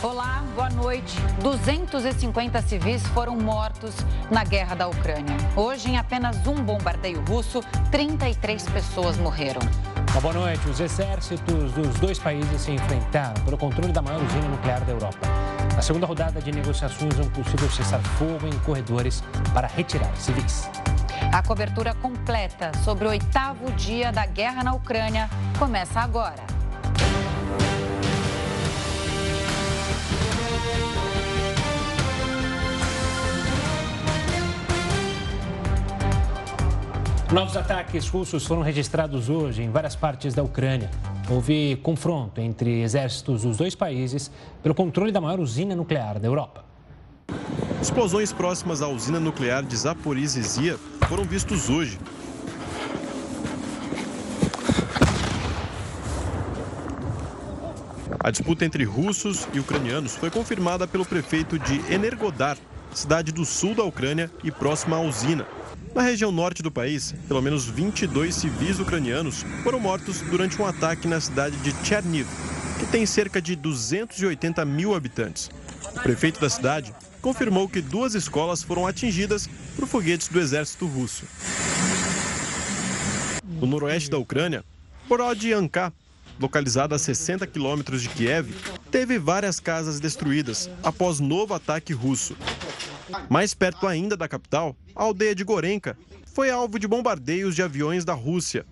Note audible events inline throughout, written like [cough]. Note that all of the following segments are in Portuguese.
Olá, boa noite. 250 civis foram mortos na guerra da Ucrânia. Hoje, em apenas um bombardeio russo, 33 pessoas morreram. Uma boa noite. Os exércitos dos dois países se enfrentaram pelo controle da maior usina nuclear da Europa. A segunda rodada de negociações é um possível cessar-fogo em corredores para retirar civis. A cobertura completa sobre o oitavo dia da guerra na Ucrânia começa agora. Novos ataques russos foram registrados hoje em várias partes da Ucrânia. Houve confronto entre exércitos dos dois países pelo controle da maior usina nuclear da Europa. Explosões próximas à usina nuclear de Zaporizhzhia foram vistos hoje. A disputa entre russos e ucranianos foi confirmada pelo prefeito de Energodar, cidade do sul da Ucrânia e próxima à usina. Na região norte do país, pelo menos 22 civis ucranianos foram mortos durante um ataque na cidade de Cherniv, que tem cerca de 280 mil habitantes. O prefeito da cidade confirmou que duas escolas foram atingidas por foguetes do exército russo. No noroeste da Ucrânia, Borodyanka, localizada a 60 quilômetros de Kiev, teve várias casas destruídas após novo ataque russo. Mais perto ainda da capital, a aldeia de Gorenka foi alvo de bombardeios de aviões da Rússia.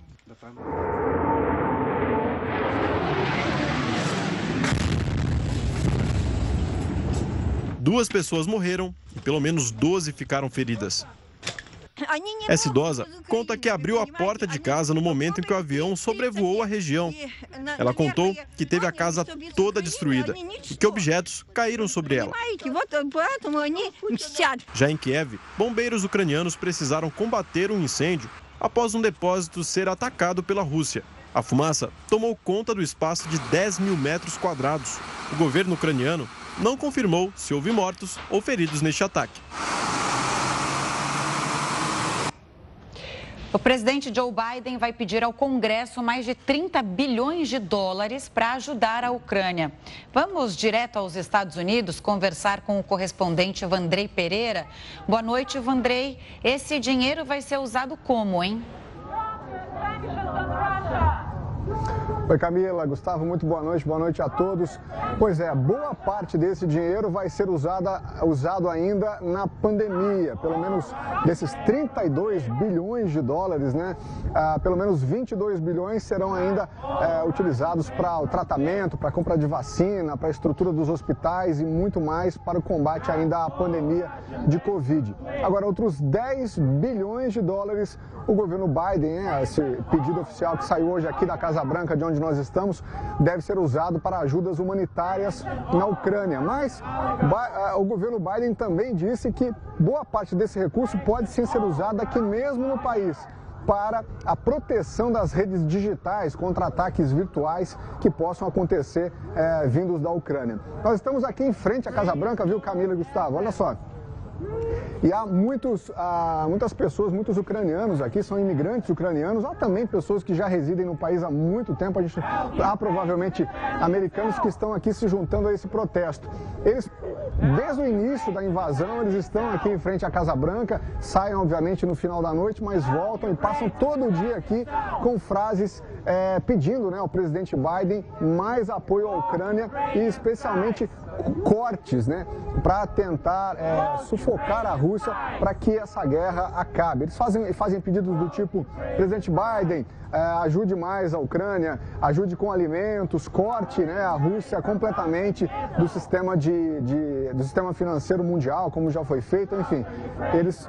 Duas pessoas morreram e pelo menos 12 ficaram feridas. [coughs] Essa idosa conta que abriu a porta de casa no momento em que o avião sobrevoou a região. Ela contou que teve a casa toda destruída e que objetos caíram sobre ela. Já em Kiev, bombeiros ucranianos precisaram combater um incêndio após um depósito ser atacado pela Rússia. A fumaça tomou conta do espaço de 10 mil metros quadrados. O governo ucraniano não confirmou se houve mortos ou feridos neste ataque. O presidente Joe Biden vai pedir ao Congresso mais de 30 bilhões de dólares para ajudar a Ucrânia. Vamos direto aos Estados Unidos conversar com o correspondente Vandrei Pereira. Boa noite, Vandrei. Esse dinheiro vai ser usado como, hein? Oi Camila, Gustavo, muito boa noite, boa noite a todos. Pois é, boa parte desse dinheiro vai ser usada, usado ainda na pandemia. Pelo menos desses 32 bilhões de dólares, né? Ah, pelo menos 22 bilhões serão ainda eh, utilizados para o tratamento, para a compra de vacina, para a estrutura dos hospitais e muito mais para o combate ainda à pandemia de Covid. Agora, outros 10 bilhões de dólares o governo Biden, né, esse pedido oficial que saiu hoje aqui da Casa Branca, de onde nós estamos, deve ser usado para ajudas humanitárias na Ucrânia. Mas o governo Biden também disse que boa parte desse recurso pode sim ser usado aqui mesmo no país para a proteção das redes digitais contra ataques virtuais que possam acontecer é, vindos da Ucrânia. Nós estamos aqui em frente à Casa Branca, viu, Camila e Gustavo? Olha só. E há muitos, muitas pessoas, muitos ucranianos aqui, são imigrantes ucranianos, há também pessoas que já residem no país há muito tempo. A gente, há provavelmente americanos que estão aqui se juntando a esse protesto. Eles, desde o início da invasão, eles estão aqui em frente à Casa Branca, saem obviamente no final da noite, mas voltam e passam todo o dia aqui com frases é, pedindo né, ao presidente Biden mais apoio à Ucrânia e especialmente cortes né, para tentar é, sufocar a Rússia para que essa guerra acabe. Eles fazem, fazem pedidos do tipo, presidente Biden, é, ajude mais a Ucrânia, ajude com alimentos, corte né, a Rússia completamente do sistema, de, de, do sistema financeiro mundial, como já foi feito, enfim. Eles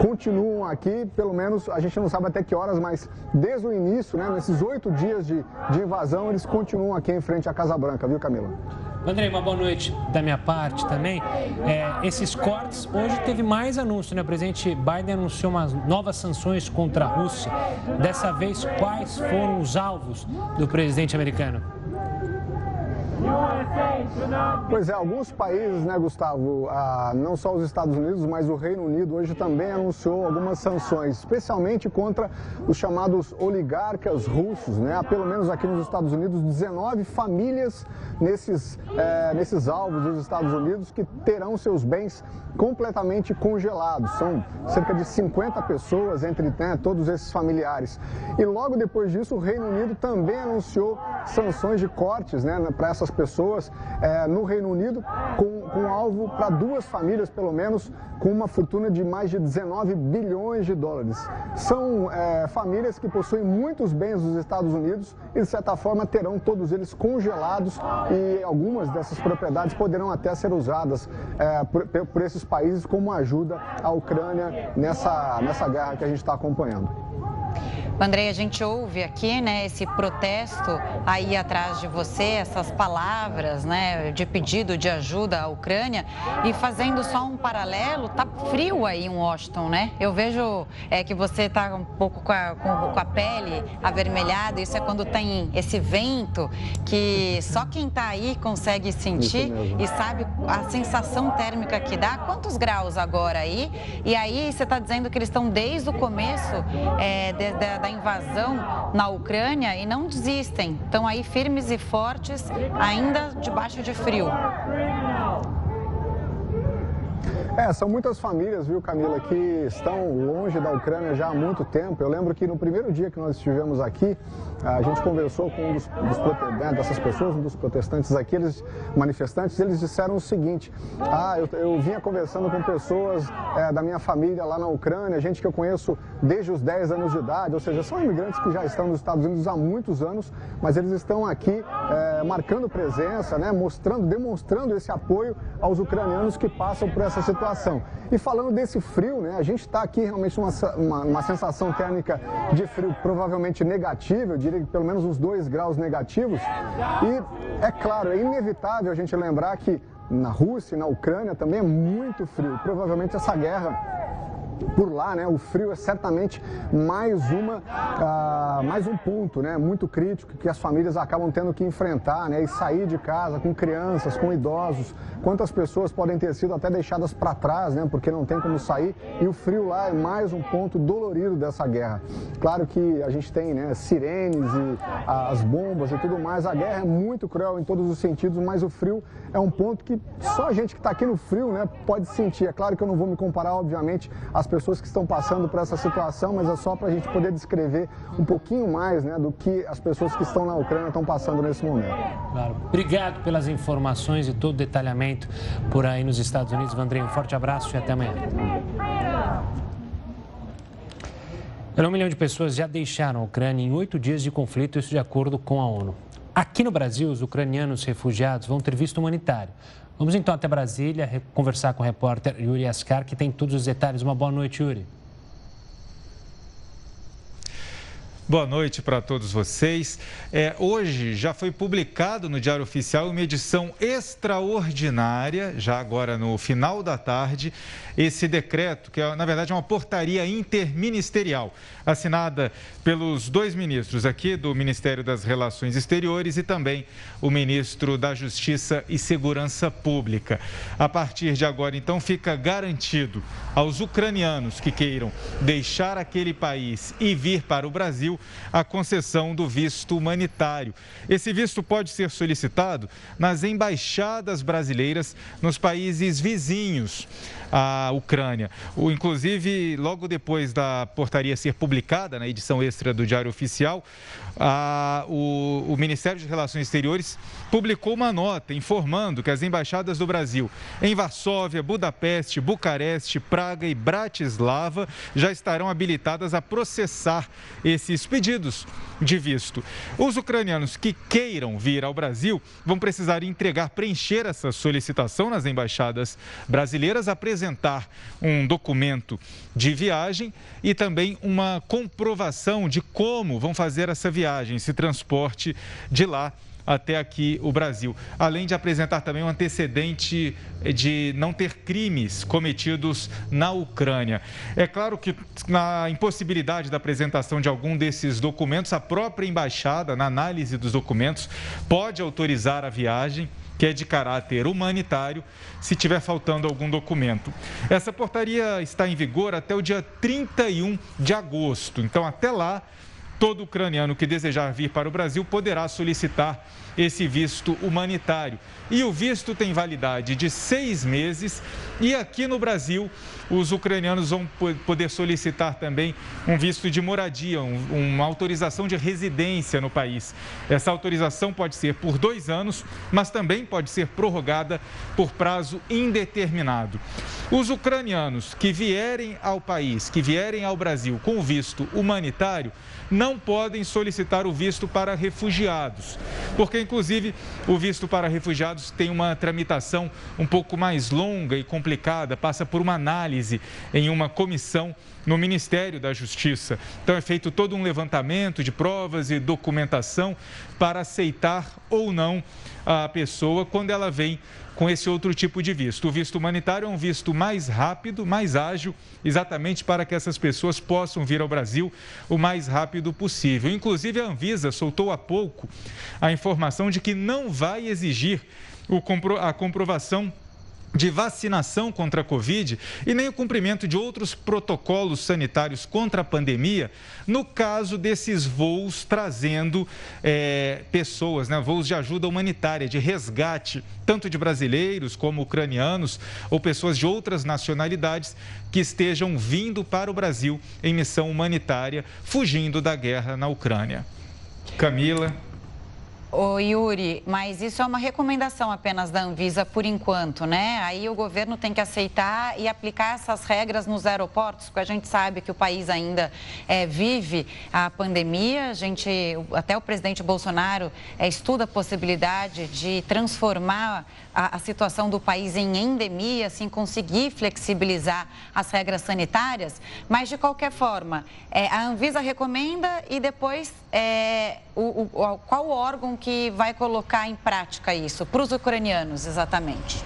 continuam aqui, pelo menos a gente não sabe até que horas, mas desde o início, né, nesses oito dias de, de invasão, eles continuam aqui em frente à Casa Branca, viu Camila? Andrei, uma boa noite da minha parte também. É, esses cortes, hoje teve mais anúncio, né? O presidente Biden anunciou umas novas sanções contra a Rússia. Dessa vez, quais foram os alvos do presidente americano? Pois é, alguns países, né, Gustavo, ah, não só os Estados Unidos, mas o Reino Unido hoje também anunciou algumas sanções, especialmente contra os chamados oligarcas russos, né? Há pelo menos aqui nos Estados Unidos 19 famílias nesses, é, nesses alvos dos Estados Unidos que terão seus bens completamente congelados. São cerca de 50 pessoas entre né, todos esses familiares. E logo depois disso, o Reino Unido também anunciou sanções de cortes né, para essas pessoas é, no Reino Unido, com, com alvo para duas famílias, pelo menos, com uma fortuna de mais de 19 bilhões de dólares. São é, famílias que possuem muitos bens dos Estados Unidos e, de certa forma, terão todos eles congelados e algumas dessas propriedades poderão até ser usadas é, por, por esses países como ajuda à Ucrânia nessa, nessa guerra que a gente está acompanhando. Andrei, a gente ouve aqui, né, esse protesto aí atrás de você, essas palavras, né, de pedido de ajuda à Ucrânia e fazendo só um paralelo, tá frio aí em Washington, né? Eu vejo é, que você tá um pouco com a, com, com a pele avermelhada, isso é quando tem esse vento que só quem tá aí consegue sentir e sabe a sensação térmica que dá. Quantos graus agora aí? E aí você está dizendo que eles estão desde o começo é, de, de, da invasão na Ucrânia e não desistem. Estão aí firmes e fortes, ainda debaixo de frio. É, são muitas famílias, viu, Camila, que estão longe da Ucrânia já há muito tempo. Eu lembro que no primeiro dia que nós estivemos aqui, a gente conversou com um dos, dos né, dessas pessoas, um dos protestantes aqui, eles, manifestantes, eles disseram o seguinte: Ah, eu, eu vinha conversando com pessoas é, da minha família lá na Ucrânia, gente que eu conheço desde os 10 anos de idade, ou seja, são imigrantes que já estão nos Estados Unidos há muitos anos, mas eles estão aqui é, marcando presença, né, mostrando, demonstrando esse apoio aos ucranianos que passam por essa situação E falando desse frio, né, a gente está aqui realmente uma, uma, uma, sensação térmica de frio provavelmente negativa, eu diria que pelo menos uns 2 graus negativos. E é claro, é inevitável a gente lembrar que na Rússia e na Ucrânia também é muito frio. Provavelmente essa guerra por lá, né, o frio é certamente mais uma, uh, mais um ponto, né, muito crítico que as famílias acabam tendo que enfrentar, né, e sair de casa com crianças, com idosos. Quantas pessoas podem ter sido até deixadas para trás, né, porque não tem como sair. E o frio lá é mais um ponto dolorido dessa guerra. Claro que a gente tem, né, sirenes e as bombas e tudo mais. A guerra é muito cruel em todos os sentidos, mas o frio é um ponto que só a gente que está aqui no frio, né, pode sentir. É claro que eu não vou me comparar, obviamente, às pessoas que estão passando por essa situação, mas é só para a gente poder descrever um pouquinho mais né, do que as pessoas que estão na Ucrânia estão passando nesse momento. Claro. Obrigado pelas informações e todo o detalhamento por aí nos Estados Unidos. Vandrei, um forte abraço e até amanhã. Um milhão de pessoas já deixaram a Ucrânia em oito dias de conflito, isso de acordo com a ONU. Aqui no Brasil, os ucranianos refugiados vão ter visto humanitário. Vamos então até Brasília conversar com o repórter Yuri Ascar, que tem todos os detalhes. Uma boa noite, Yuri. Boa noite para todos vocês. É, hoje já foi publicado no Diário Oficial uma edição extraordinária, já agora no final da tarde, esse decreto, que é, na verdade é uma portaria interministerial, assinada pelos dois ministros aqui do Ministério das Relações Exteriores e também o ministro da Justiça e Segurança Pública. A partir de agora, então, fica garantido aos ucranianos que queiram deixar aquele país e vir para o Brasil a concessão do visto humanitário. Esse visto pode ser solicitado nas embaixadas brasileiras nos países vizinhos à Ucrânia. O, inclusive, logo depois da portaria ser publicada na edição extra do Diário Oficial, a, o, o Ministério de Relações Exteriores publicou uma nota informando que as embaixadas do Brasil em Varsóvia, Budapeste, Bucareste, Praga e Bratislava já estarão habilitadas a processar esses pedidos de visto. Os ucranianos que queiram vir ao Brasil vão precisar entregar, preencher essa solicitação nas embaixadas brasileiras, apresentar um documento de viagem e também uma comprovação de como vão fazer essa viagem, esse transporte de lá até aqui o Brasil, além de apresentar também um antecedente de não ter crimes cometidos na Ucrânia. É claro que na impossibilidade da apresentação de algum desses documentos, a própria embaixada, na análise dos documentos, pode autorizar a viagem que é de caráter humanitário, se tiver faltando algum documento. Essa portaria está em vigor até o dia 31 de agosto. Então, até lá, todo ucraniano que desejar vir para o Brasil poderá solicitar esse visto humanitário. E o visto tem validade de seis meses. E aqui no Brasil, os ucranianos vão poder solicitar também um visto de moradia, um, uma autorização de residência no país. Essa autorização pode ser por dois anos, mas também pode ser prorrogada por prazo indeterminado. Os ucranianos que vierem ao país, que vierem ao Brasil com visto humanitário, não podem solicitar o visto para refugiados, porque inclusive o visto para refugiados tem uma tramitação um pouco mais longa e complicada, passa por uma análise em uma comissão no Ministério da Justiça. Então é feito todo um levantamento de provas e documentação para aceitar ou não a pessoa quando ela vem com esse outro tipo de visto. O visto humanitário é um visto mais rápido, mais ágil, exatamente para que essas pessoas possam vir ao Brasil o mais rápido possível. Inclusive, a Anvisa soltou há pouco a informação de que não vai exigir a comprovação de vacinação contra a Covid e nem o cumprimento de outros protocolos sanitários contra a pandemia, no caso desses voos trazendo é, pessoas, né, voos de ajuda humanitária, de resgate, tanto de brasileiros como ucranianos ou pessoas de outras nacionalidades que estejam vindo para o Brasil em missão humanitária, fugindo da guerra na Ucrânia. Camila. Ô Yuri, mas isso é uma recomendação apenas da Anvisa por enquanto, né? Aí o governo tem que aceitar e aplicar essas regras nos aeroportos, porque a gente sabe que o país ainda é, vive a pandemia. A gente, até o presidente Bolsonaro é, estuda a possibilidade de transformar a, a, situação do país em endemia, assim conseguir flexibilizar as regras sanitárias. Mas de qualquer forma, é, a Anvisa recomenda e depois é, o, o, qual órgão que vai colocar em prática isso para os ucranianos, exatamente?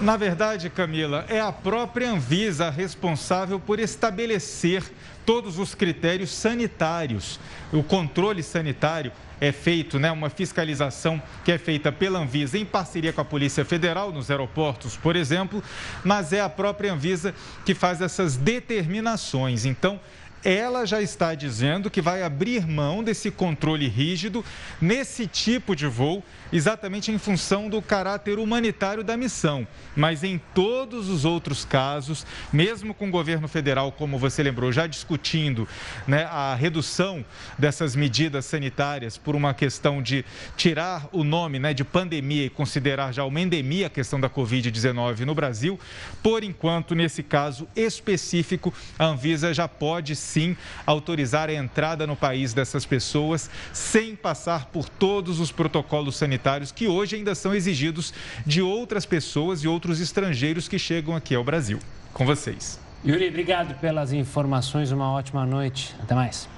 Na verdade, Camila, é a própria Anvisa responsável por estabelecer todos os critérios sanitários, o controle sanitário é feito, né, uma fiscalização que é feita pela Anvisa em parceria com a Polícia Federal nos aeroportos, por exemplo, mas é a própria Anvisa que faz essas determinações. Então, ela já está dizendo que vai abrir mão desse controle rígido nesse tipo de voo, exatamente em função do caráter humanitário da missão. Mas em todos os outros casos, mesmo com o governo federal, como você lembrou, já discutindo né, a redução dessas medidas sanitárias por uma questão de tirar o nome né, de pandemia e considerar já uma endemia a questão da Covid-19 no Brasil, por enquanto, nesse caso específico, a Anvisa já pode sim autorizar a entrada no país dessas pessoas sem passar por todos os protocolos sanitários que hoje ainda são exigidos de outras pessoas e outros estrangeiros que chegam aqui ao Brasil. Com vocês. Yuri, obrigado pelas informações. Uma ótima noite. Até mais.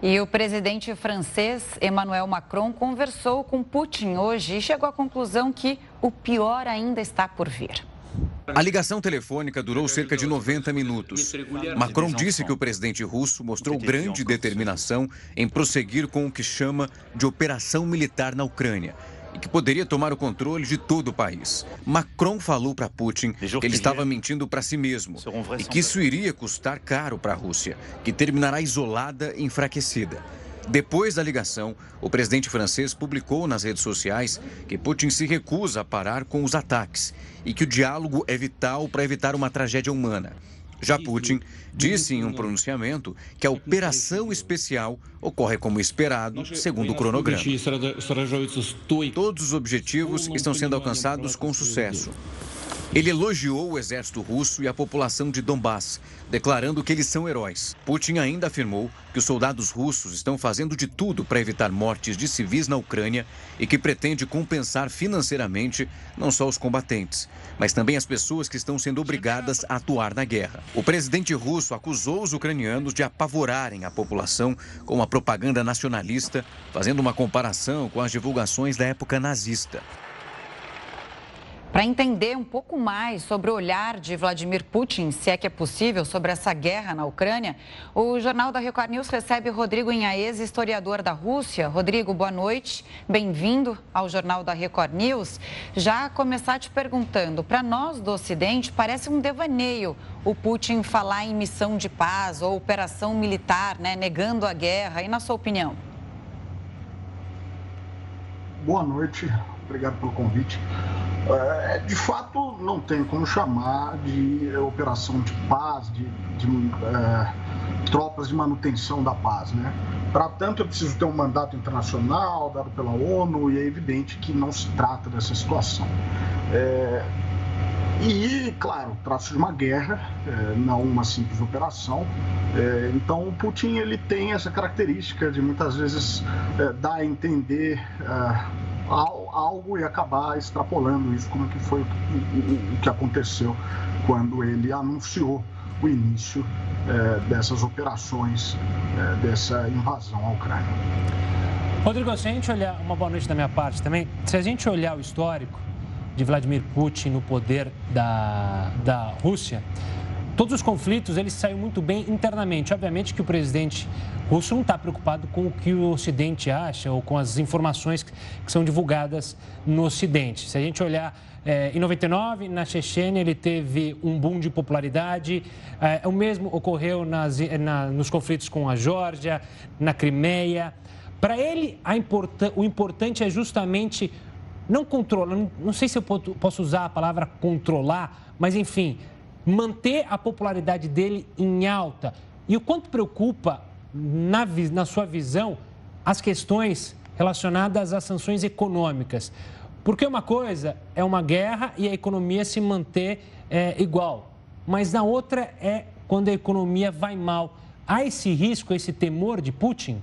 E o presidente francês Emmanuel Macron conversou com Putin hoje e chegou à conclusão que o pior ainda está por vir. A ligação telefônica durou cerca de 90 minutos. Macron disse que o presidente russo mostrou grande determinação em prosseguir com o que chama de operação militar na Ucrânia e que poderia tomar o controle de todo o país. Macron falou para Putin que ele estava mentindo para si mesmo e que isso iria custar caro para a Rússia, que terminará isolada e enfraquecida. Depois da ligação, o presidente francês publicou nas redes sociais que Putin se recusa a parar com os ataques e que o diálogo é vital para evitar uma tragédia humana. Já Putin disse em um pronunciamento que a operação especial ocorre como esperado, segundo o cronograma. Todos os objetivos estão sendo alcançados com sucesso. Ele elogiou o exército russo e a população de Donbass, declarando que eles são heróis. Putin ainda afirmou que os soldados russos estão fazendo de tudo para evitar mortes de civis na Ucrânia e que pretende compensar financeiramente não só os combatentes, mas também as pessoas que estão sendo obrigadas a atuar na guerra. O presidente russo acusou os ucranianos de apavorarem a população com uma propaganda nacionalista, fazendo uma comparação com as divulgações da época nazista. Para entender um pouco mais sobre o olhar de Vladimir Putin, se é que é possível, sobre essa guerra na Ucrânia, o Jornal da Record News recebe Rodrigo Inhaez, historiador da Rússia. Rodrigo, boa noite, bem-vindo ao Jornal da Record News. Já começar te perguntando, para nós do Ocidente, parece um devaneio o Putin falar em missão de paz ou operação militar, né, negando a guerra. E na sua opinião? Boa noite, obrigado pelo convite. É, de fato, não tem como chamar de operação de paz, de, de é, tropas de manutenção da paz. Né? Para tanto, é preciso ter um mandato internacional dado pela ONU e é evidente que não se trata dessa situação. É, e, claro, trata-se de uma guerra, é, não uma simples operação. É, então, o Putin ele tem essa característica de muitas vezes dar a entender algo e acabar extrapolando isso, como que foi o que aconteceu quando ele anunciou o início é, dessas operações, é, dessa invasão à Ucrânia. Rodrigo, se a gente olhar, uma boa noite da minha parte também, se a gente olhar o histórico de Vladimir Putin no poder da, da Rússia, todos os conflitos eles saem muito bem internamente. Obviamente que o presidente russo não está preocupado com o que o Ocidente acha ou com as informações que, são divulgadas no Ocidente. Se a gente olhar é, em 99, na Chechênia, ele teve um boom de popularidade. É, o mesmo ocorreu nas, na, nos conflitos com a Geórgia, na Crimeia. Para ele, o importante é justamente não controlar, não, não sei se eu posso usar a palavra controlar, mas enfim, manter a popularidade dele em alta. E o quanto preocupa, na, na sua visão, as questões relacionadas às sanções econômicas. Porque uma coisa é uma guerra e a economia se manter é, igual, mas na outra é quando a economia vai mal. Há esse risco, esse temor de Putin?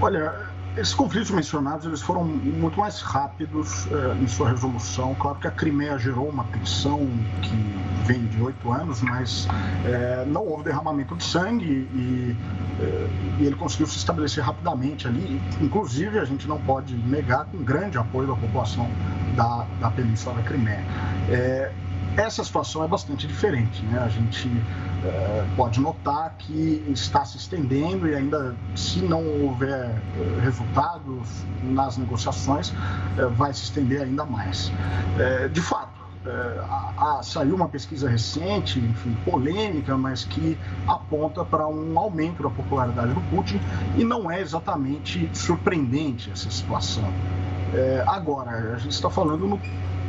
Olha, esses conflitos mencionados eles foram muito mais rápidos eh, em sua resolução. Claro que a Crimeia gerou uma tensão que vem de oito anos, mas eh, não houve derramamento de sangue e, eh, e, ele conseguiu se estabelecer rapidamente ali. Inclusive, a gente não pode negar com grande apoio da população da, da Península da Crimeia. Essa situação é bastante diferente. Né? A gente é, pode notar que está se estendendo e ainda, se não houver é, resultados nas negociações, é, vai se estender ainda mais. De fato, a, a, saiu uma pesquisa recente, enfim, polêmica, mas que aponta para um aumento da popularidade do Putin e não é exatamente surpreendente essa situação. É, agora, a gente está falando no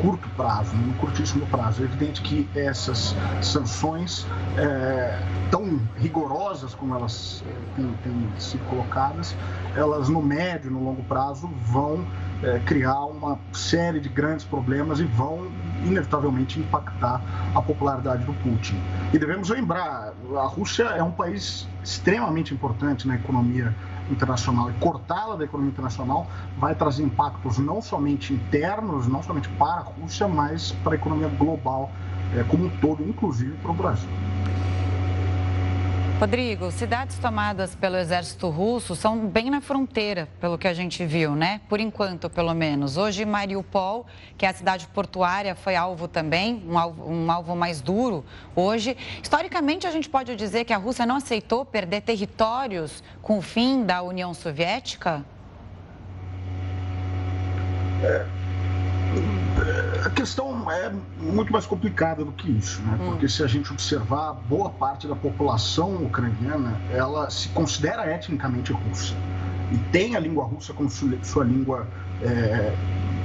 curto prazo, no curtíssimo prazo. É evidente que essas sanções, é, tão rigorosas como elas é, têm, têm sido colocadas, elas no médio, no longo prazo, vão é, criar uma série de grandes problemas e vão inevitavelmente impactar a popularidade do Putin. E devemos lembrar, a Rússia é um país extremamente importante na economia internacional e cortá-la da economia internacional vai trazer impactos não somente internos, não somente para a Rússia, mas para a economia global é, como um todo, inclusive para o Brasil. Rodrigo, cidades tomadas pelo exército russo são bem na fronteira, pelo que a gente viu, né? Por enquanto, pelo menos. Hoje, Mariupol, que é a cidade portuária, foi alvo também, um alvo, um alvo mais duro hoje. Historicamente, a gente pode dizer que a Rússia não aceitou perder territórios com o fim da União Soviética? É, a questão é muito mais complicada do que isso, né? Hum. porque se a gente observar, boa parte da população ucraniana ela se considera etnicamente russa e tem a língua russa como sua língua é,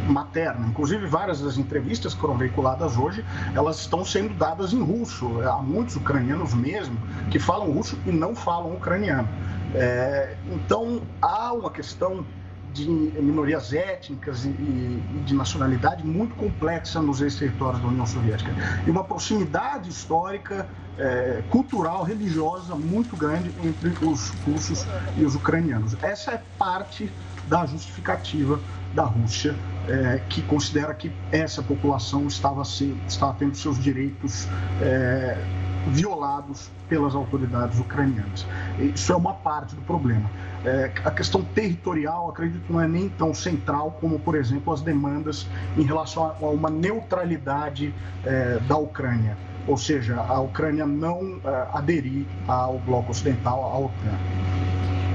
materna. Inclusive, várias das entrevistas que foram veiculadas hoje, elas estão sendo dadas em russo. Há muitos ucranianos mesmo que falam russo e não falam ucraniano. É, então, há uma questão de minorias étnicas e, e, de nacionalidade muito complexa nos ex-territórios da União Soviética. E uma proximidade histórica, é, cultural, religiosa muito grande entre os russos e os ucranianos. Essa é parte da justificativa da Rússia, é, que considera que essa população estava, se, estava tendo seus direitos é, violados pelas autoridades ucranianas. Isso é uma parte do problema. É, a questão territorial, acredito, não é nem tão central como, por exemplo, as demandas em relação a uma neutralidade é, da Ucrânia, ou seja, a Ucrânia não é, aderir ao bloco ocidental, à OTAN.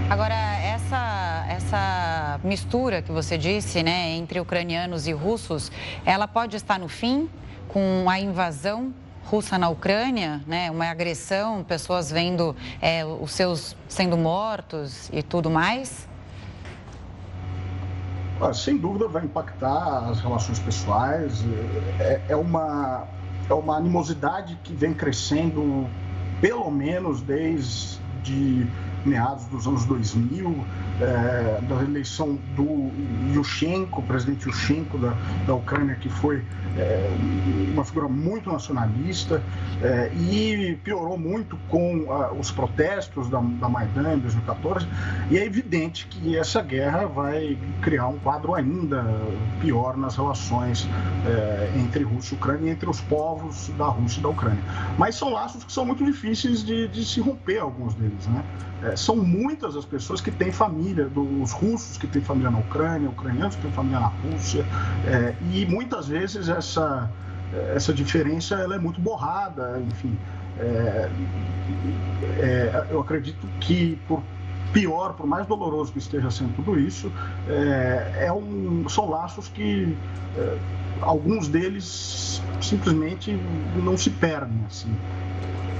Agora, essa, essa mistura que você disse, né, entre ucranianos e russos, ela pode estar no fim com a invasão russa na Ucrânia, né, uma agressão, pessoas vendo é, os seus sendo mortos e tudo mais? Ah, sem dúvida vai impactar as relações pessoais. É, é, uma, é uma animosidade que vem crescendo, pelo menos desde meados dos anos 2000, é, da eleição do Yushchenko, presidente Yushchenko da, da Ucrânia, que foi é, uma figura muito nacionalista é, e piorou muito com ah, os protestos da, da Maidan em 2014. E é evidente que essa guerra vai criar um quadro ainda pior nas relações é, entre Rússia e Ucrânia entre os povos da Rússia e da Ucrânia. Mas são laços que são muito difíceis de, de se romper, alguns deles. Né? São muitas as pessoas que têm família, dos russos que têm família na Ucrânia, ucranianos que têm família na Rússia, é, e muitas vezes essa, essa diferença ela é muito borrada, enfim. É, é, eu acredito que por pior, por mais doloroso que esteja sendo tudo isso, é, é um, são laços que é, alguns deles simplesmente não se perdem assim.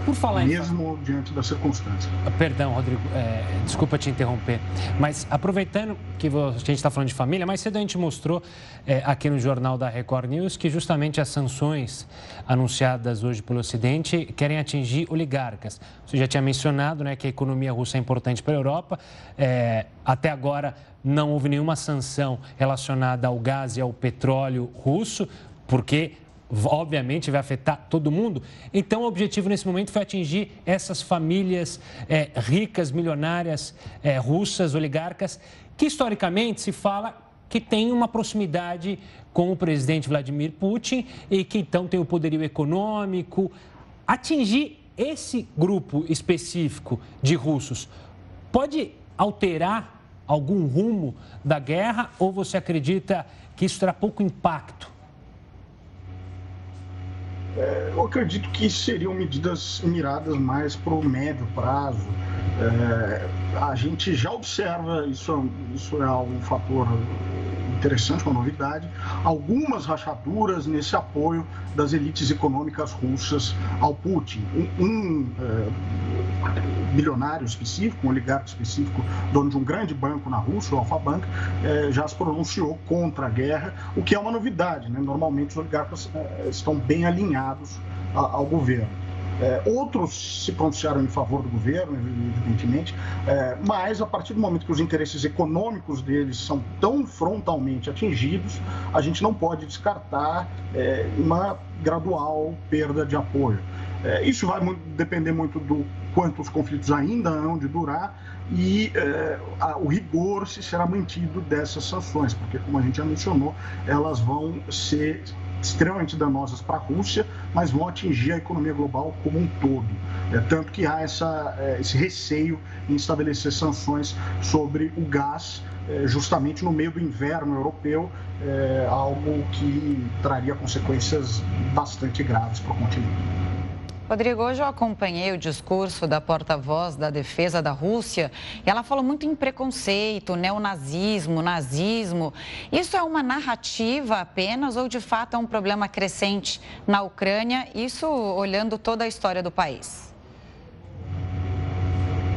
Por falar Mesmo em... diante das circunstâncias. Ah, perdão, Rodrigo, é, desculpa te interromper, mas aproveitando que a gente está falando de família, mais cedo a gente mostrou é, aqui no jornal da Record News que justamente as sanções anunciadas hoje pelo Ocidente querem atingir oligarcas. Você já tinha mencionado né, que a economia russa é importante para a Europa. É, até agora não houve nenhuma sanção relacionada ao gás e ao petróleo russo, porque obviamente vai afetar todo mundo. Então, o objetivo nesse momento foi atingir essas famílias é, ricas, milionárias, é, russas, oligarcas, que historicamente se fala que tem uma proximidade com o presidente Vladimir Putin e que então tem o poderio econômico. Atingir esse grupo específico de russos pode alterar algum rumo da guerra ou você acredita que isso terá pouco impacto? É, eu acredito que seriam medidas miradas mais para o médio prazo. É, a gente já observa, isso, isso é um fator interessante, uma novidade, algumas rachaduras nesse apoio das elites econômicas russas ao Putin. Um, um é, bilionário específico, um oligarca específico, dono de um grande banco na Rússia, o Alfa Bank, é, já se pronunciou contra a guerra, o que é uma novidade. Né? Normalmente os oligarcas é, estão bem alinhados a, ao governo. É, outros se pronunciaram em favor do governo, evidentemente, é, mas a partir do momento que os interesses econômicos deles são tão frontalmente atingidos, a gente não pode descartar é, uma gradual perda de apoio. É, isso vai muito, depender muito do quanto os conflitos ainda hão de durar e é, a, o rigor se será mantido dessas sanções, porque, como a gente já mencionou, elas vão ser extremamente danosas para a Rússia, mas vão atingir a economia global como um todo. É, tanto que há essa, é, esse receio em estabelecer sanções sobre o gás, é, justamente no meio do inverno europeu, é, algo que traria consequências bastante graves para o continente. Rodrigo, hoje eu acompanhei o discurso da porta-voz da defesa da Rússia e ela falou muito em preconceito, neonazismo, nazismo. Isso é uma narrativa apenas ou de fato é um problema crescente na Ucrânia? Isso olhando toda a história do país.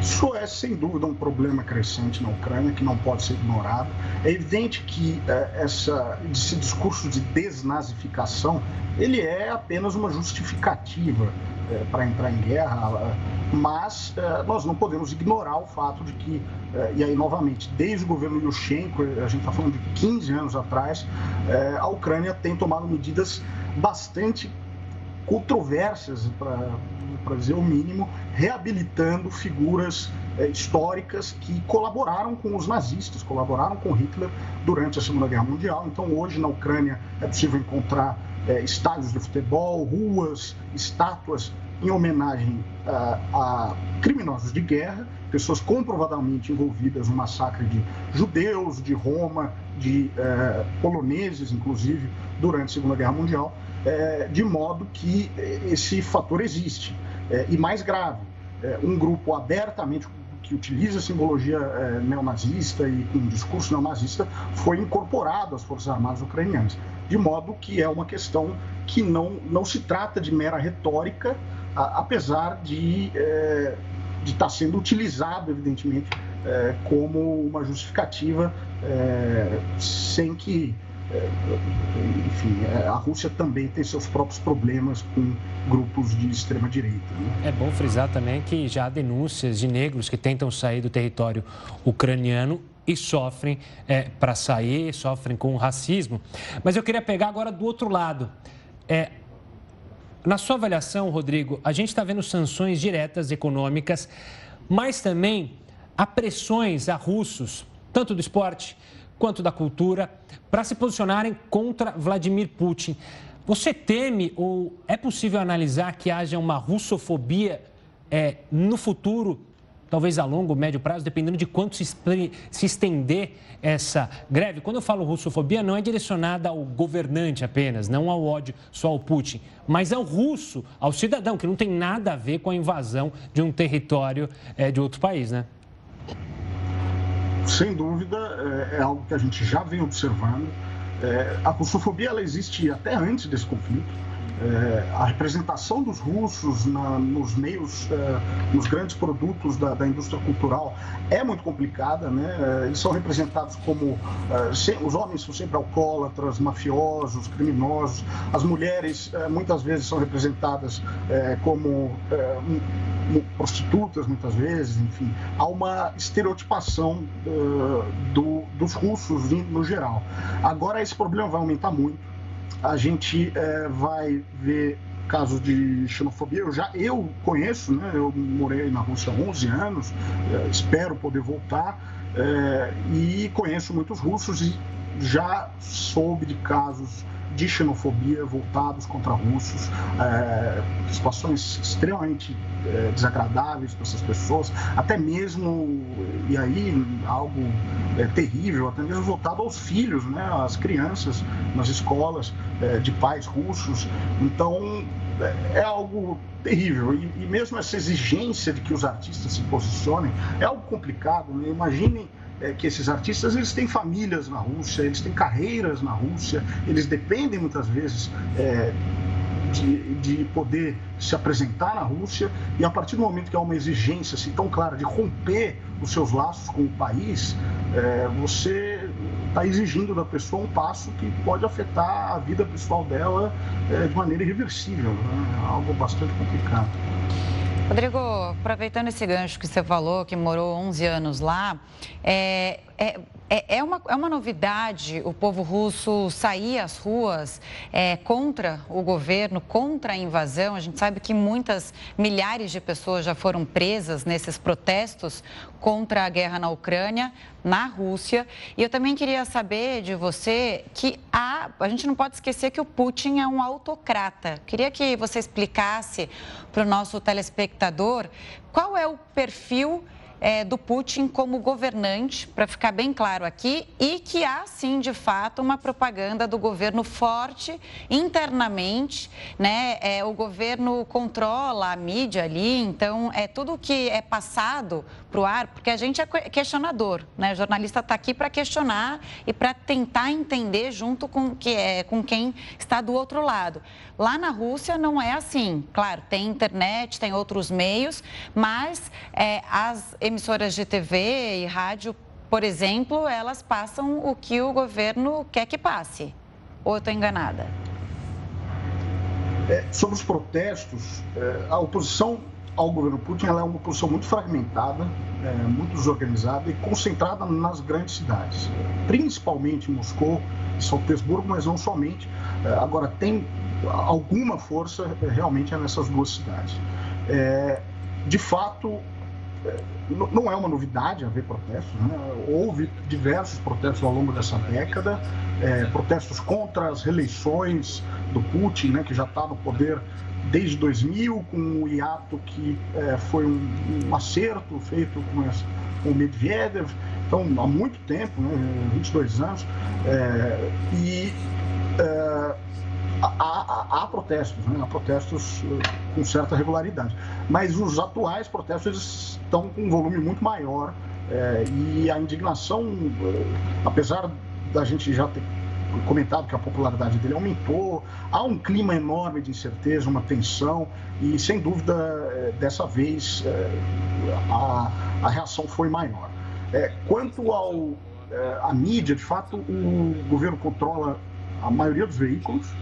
Isso é sem dúvida um problema crescente na Ucrânia que não pode ser ignorado. É evidente que é, essa, esse discurso de desnazificação ele é apenas uma justificativa é, para entrar em guerra, mas é, nós não podemos ignorar o fato de que, e aí novamente, desde o governo Yushchenko, a gente está falando de 15 anos atrás, a Ucrânia tem tomado medidas bastante controversas, para dizer o mínimo, reabilitando figuras é, históricas que colaboraram com os nazistas, colaboraram com Hitler durante a Segunda Guerra Mundial. Então, hoje na Ucrânia é possível encontrar é, estádios de futebol, ruas, estátuas em homenagem a, a criminosos de guerra, pessoas comprovadamente envolvidas no massacre de judeus, de Roma, de eh, poloneses, inclusive, durante a Segunda Guerra Mundial, eh, de modo que esse fator existe. Eh, e mais grave, um grupo abertamente que utiliza simbologia neonazista e com um discurso neonazista foi incorporado às Forças Armadas ucranianas. De modo que é uma questão que não, não se trata de mera retórica, a, apesar de de estar tá sendo utilizado, evidentemente, é, como uma justificativa, é, sem que, é, enfim, é, a Rússia também tem seus próprios problemas com grupos de extrema direita. Né? É bom frisar também que já há denúncias de negros que tentam sair do território ucraniano e sofrem é, para sair, sofrem com racismo. Mas eu queria pegar agora do outro lado. É, na sua avaliação, Rodrigo, a gente está vendo sanções diretas econômicas, mas também há pressões a russos, tanto do esporte quanto da cultura, para se posicionarem contra Vladimir Putin. Você teme ou é possível analisar que haja uma russofobia é, no futuro talvez a longo, médio prazo, dependendo de quanto se, se estender essa greve. Quando eu falo russofobia, não é direcionada ao governante apenas, não ao ódio só ao Putin, mas ao russo, ao cidadão, que não tem nada a ver com a invasão de um território é, de outro país, né? Sem dúvida, é, é algo que a gente já vem observando. É, a russofobia ela existe até antes desse conflito é, a representação dos russos na, nos meios, é, nos grandes produtos da, da, indústria cultural é muito complicada, né? É, eles são representados como se, os homens são sempre alcoólatras, mafiosos, criminosos, as mulheres muitas vezes são representadas como prostitutas, muitas vezes, enfim, há uma estereotipação do, dos russos no geral. Agora esse problema vai aumentar muito a gente é, vai ver casos de xenofobia. Eu já eu conheço, né? Eu morei na Rússia há 11 anos, é, espero poder voltar é, e conheço muitos russos e já soube de casos de xenofobia voltados contra russos, é, situações extremamente é, desagradáveis para essas pessoas, até mesmo, e aí algo é, terrível, até mesmo voltado aos filhos, né, às crianças nas escolas é, de pais russos. Então, é, é algo terrível. E, e, mesmo essa exigência de que os artistas se posicionem é algo complicado. Né? Imaginem é, que esses artistas eles têm famílias na Rússia, eles têm carreiras na Rússia, eles dependem muitas vezes é, de, de poder se apresentar na Rússia e a partir do momento que há uma exigência assim, tão clara de romper os seus laços com o país, é, você está exigindo da pessoa um passo que pode afetar a vida pessoal dela é, de maneira irreversível, né? algo bastante complicado. Rodrigo, aproveitando esse gancho que você falou, que morou 11 anos lá, é, é, é, é, uma, é uma novidade o povo russo sair às ruas é, contra o governo, contra a invasão. A gente sabe que muitas, milhares de pessoas já foram presas nesses protestos contra a guerra na Ucrânia, na Rússia. E eu também queria saber de você que há, a gente não pode esquecer que o Putin é um autocrata. Queria que você explicasse para o nosso telespectador qual é o perfil é, do Putin como governante, para ficar bem claro aqui, e que há sim, de fato, uma propaganda do governo forte internamente, né? É, o governo controla a mídia ali, então é tudo que é passado para o ar, porque a gente é questionador, né? O jornalista está aqui para questionar e para tentar entender junto com, que é, com quem está do outro lado. Lá na Rússia não é assim. Claro, tem internet, tem outros meios, mas é, as emissoras de TV e rádio, por exemplo, elas passam o que o governo quer que passe. Ou estou enganada? É, sobre os protestos, é, a oposição ao governo Putin é uma oposição muito fragmentada, é, muito desorganizada e concentrada nas grandes cidades, principalmente Moscou e São Petersburgo, mas não somente. É, agora, tem alguma força é, realmente é nessas duas cidades. De fato, não é uma novidade haver protestos, né? houve diversos protestos ao longo dessa década, é, protestos contra as reeleições do Putin, né, que já está no poder desde 2000, com o hiato que é, foi um, um, acerto feito com, essa, com o Medvedev, então há muito tempo, né, 22 anos, é, e é, há, há, há, protestos, né, há protestos com certa regularidade, mas os atuais protestos estão com um volume muito maior e a indignação, apesar da gente já ter comentado que a popularidade dele aumentou, há um clima enorme de incerteza, uma tensão, e sem dúvida, eh, dessa vez, eh, a, a reação foi maior. É, quanto ao a mídia, de fato, o governo controla a maioria dos veículos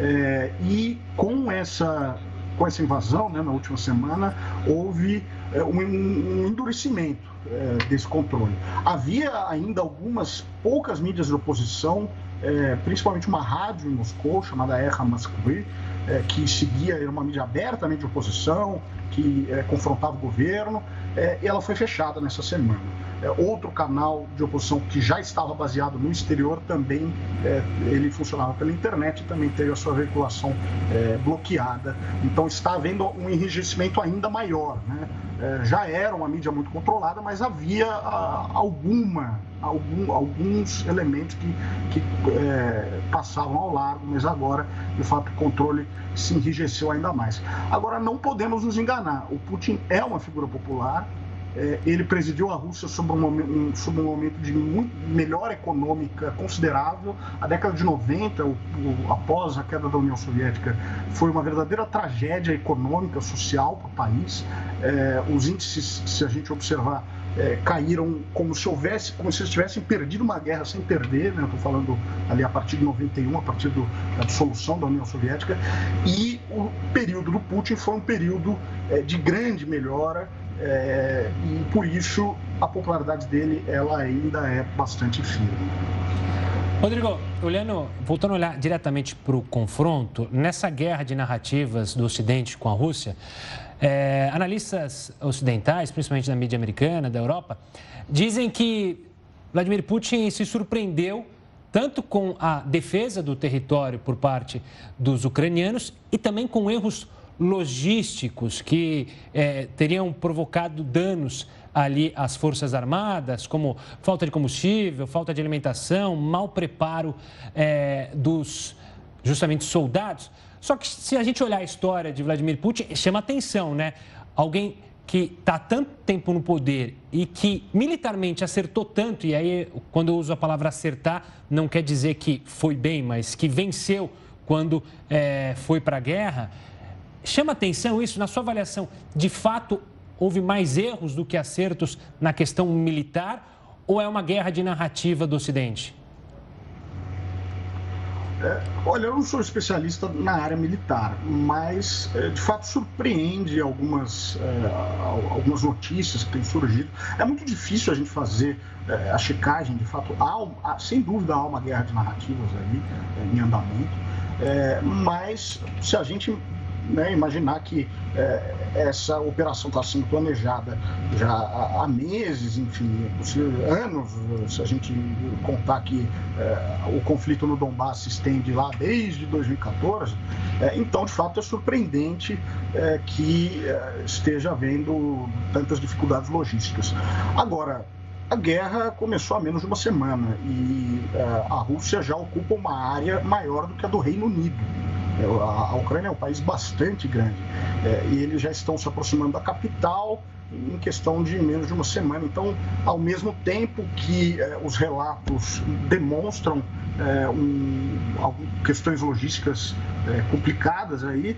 é, e com essa com essa invasão, né, na última semana, houve é, um, um, endurecimento é, desse controle. Havia ainda algumas poucas mídias de oposição é, principalmente uma rádio em Moscou chamada Erra Moskvy, é, que seguia, era uma mídia abertamente de oposição, que é, confrontava o governo, é, ela foi fechada nessa semana. É, outro canal de oposição que já estava baseado no exterior também, é, ele funcionava pela internet e também teve a sua veiculação bloqueada. Então está havendo um enrijecimento ainda maior. Né? já era uma mídia muito controlada, mas havia a, alguma algum, alguns elementos que, que é, passavam ao largo, mas agora, de fato, o controle se enrijeceu ainda mais. Agora, não podemos nos enganar. O Putin é uma figura popular, é, ele presidiu a Rússia sob um, momento, um, momento de muito melhor econômica considerável. A década de 90, o, o, após a queda da União Soviética, foi uma verdadeira tragédia econômica, social para o país. É, os índices, se a gente observar, é, caíram como se houvesse, como se eles tivessem perdido uma guerra sem perder, né? Estou falando ali a partir de 91, a partir do, da dissolução da União Soviética, e o período do Putin foi um período é, de grande melhora é, e por isso a popularidade dele ela ainda é bastante firme. Rodrigo, olhando, voltando a olhar diretamente para o confronto, nessa guerra de narrativas do Ocidente com a Rússia, é, analistas ocidentais, principalmente da mídia americana, da Europa, dizem que Vladimir Putin se surpreendeu tanto com a defesa do território por parte dos ucranianos e também com erros logísticos que é, teriam provocado danos ali às Forças Armadas, como falta de combustível, falta de alimentação, mau preparo é, dos justamente soldados. Só que se a gente olhar a história de Vladimir Putin, chama atenção, né? Alguém que está tanto tempo no poder e que militarmente acertou tanto, e aí quando eu uso a palavra acertar, não quer dizer que foi bem, mas que venceu quando é, foi para a guerra. Chama atenção isso, na sua avaliação, de fato houve mais erros do que acertos na questão militar ou é uma guerra de narrativa do Ocidente? É, olha, eu não sou especialista na área militar, mas é, de fato surpreende algumas, é, algumas notícias que têm surgido. É muito difícil a gente fazer a checagem, de fato, há, sem dúvida há uma guerra de narrativas aí em andamento, mas se a gente né, imaginar que é, essa operação está sendo planejada já há, meses, enfim, anos, se a gente contar que é, o conflito no Donbass se estende lá desde 2014, é, então, de fato, é surpreendente é, que é, esteja havendo tantas dificuldades logísticas. Agora, a guerra começou há menos de uma semana e é, a Rússia já ocupa uma área maior do que a do Reino Unido. É, a, Ucrânia é um país bastante grande é, e eles já estão se aproximando da capital em questão de menos de uma semana. Então, ao mesmo tempo que é, os relatos demonstram é, um, questões logísticas é, complicadas aí,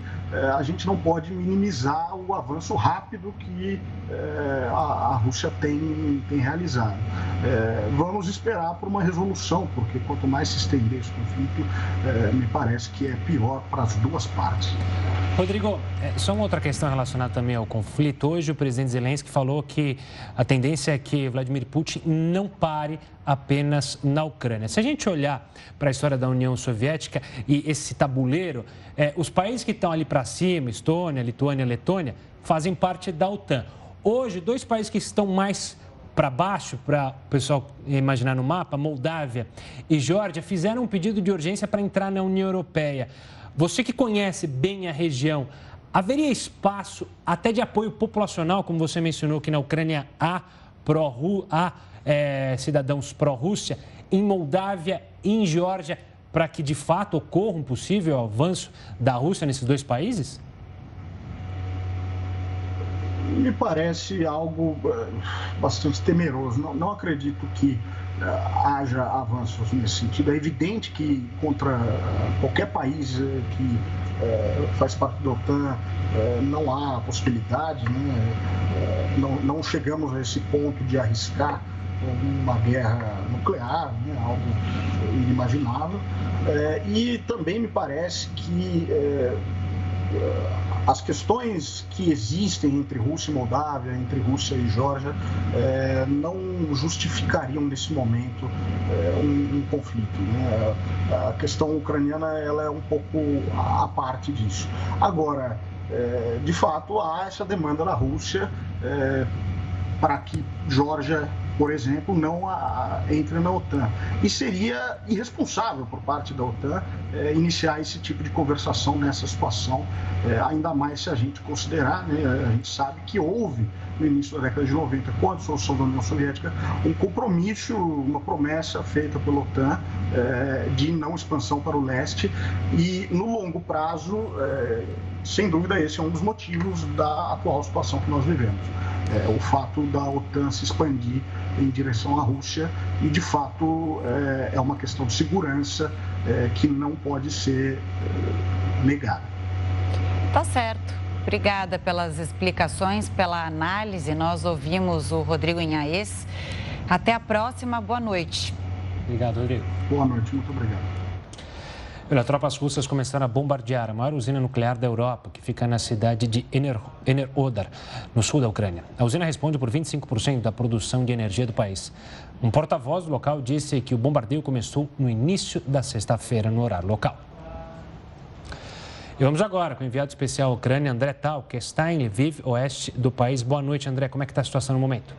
a gente não pode minimizar o avanço rápido que a, a, Rússia tem, tem realizado. Vamos esperar por uma resolução, porque quanto mais se estender esse conflito, me parece que é pior para as duas partes. Rodrigo, só uma outra questão relacionada também ao conflito. Hoje o presidente Zelensky falou que a tendência é que Vladimir Putin não pare apenas na Ucrânia. Se a gente olhar para a história da União Soviética e esse tabuleiro, é, os países que estão ali para cima, Estônia, Lituânia, Letônia, fazem parte da OTAN. Hoje, dois países que estão mais para baixo, para o pessoal imaginar no mapa, Moldávia e Geórgia, fizeram um pedido de urgência para entrar na União Europeia. Você que conhece bem a região, Haveria espaço até de apoio populacional, como você mencionou, que na Ucrânia há, pró há é, cidadãos pró-Rússia, em Moldávia e em Geórgia, para que de fato ocorra um possível avanço da Rússia nesses dois países? Me parece algo eh, bastante temeroso. Não, não acredito que haja avanços nesse sentido. É evidente que contra qualquer país que uh, faz parte da OTAN uh, não há possibilidade, né? não, não chegamos a esse ponto de arriscar uma guerra nuclear, né? algo inimaginável. e também me parece que as questões que existem entre Rússia e Moldávia, entre Rússia e Geórgia, é, não justificariam nesse momento é, um, um, conflito. Né? A questão ucraniana ela é um pouco a parte disso. Agora, é, de fato, há essa demanda da Rússia para que Geórgia por exemplo, não a, a, entre na OTAN. E seria irresponsável por parte da OTAN é, iniciar esse tipo de conversação nessa situação, é, ainda mais se a gente considerar, né, a gente sabe que houve no início da década de 90, com a dissolução da União Soviética, um compromisso, uma promessa feita pela OTAN é, de não expansão para o leste e no longo prazo, sem dúvida, esse é um dos motivos da atual situação que nós vivemos. É, o fato da OTAN se expandir em direção à Rússia e, de fato, é, é uma questão de segurança é, que não pode ser é, negada. Tá certo. Obrigada pelas explicações, pela análise. Nós ouvimos o Rodrigo Inhaes. Até a próxima. Boa noite. Obrigado, Rodrigo. Boa noite. Muito obrigado. Olha, tropas russas começaram a bombardear a maior usina nuclear da Europa, que fica na cidade de Ener, Enerodar, no sul da Ucrânia. A usina responde por 25% da produção de energia do país. Um porta-voz do local disse que o bombardeio começou no início da sexta-feira, no horário local. E vamos agora com o enviado especial à Ucrânia, André Tal, que está em Lviv, oeste do país. Boa noite, André. Como é que está a situação no momento?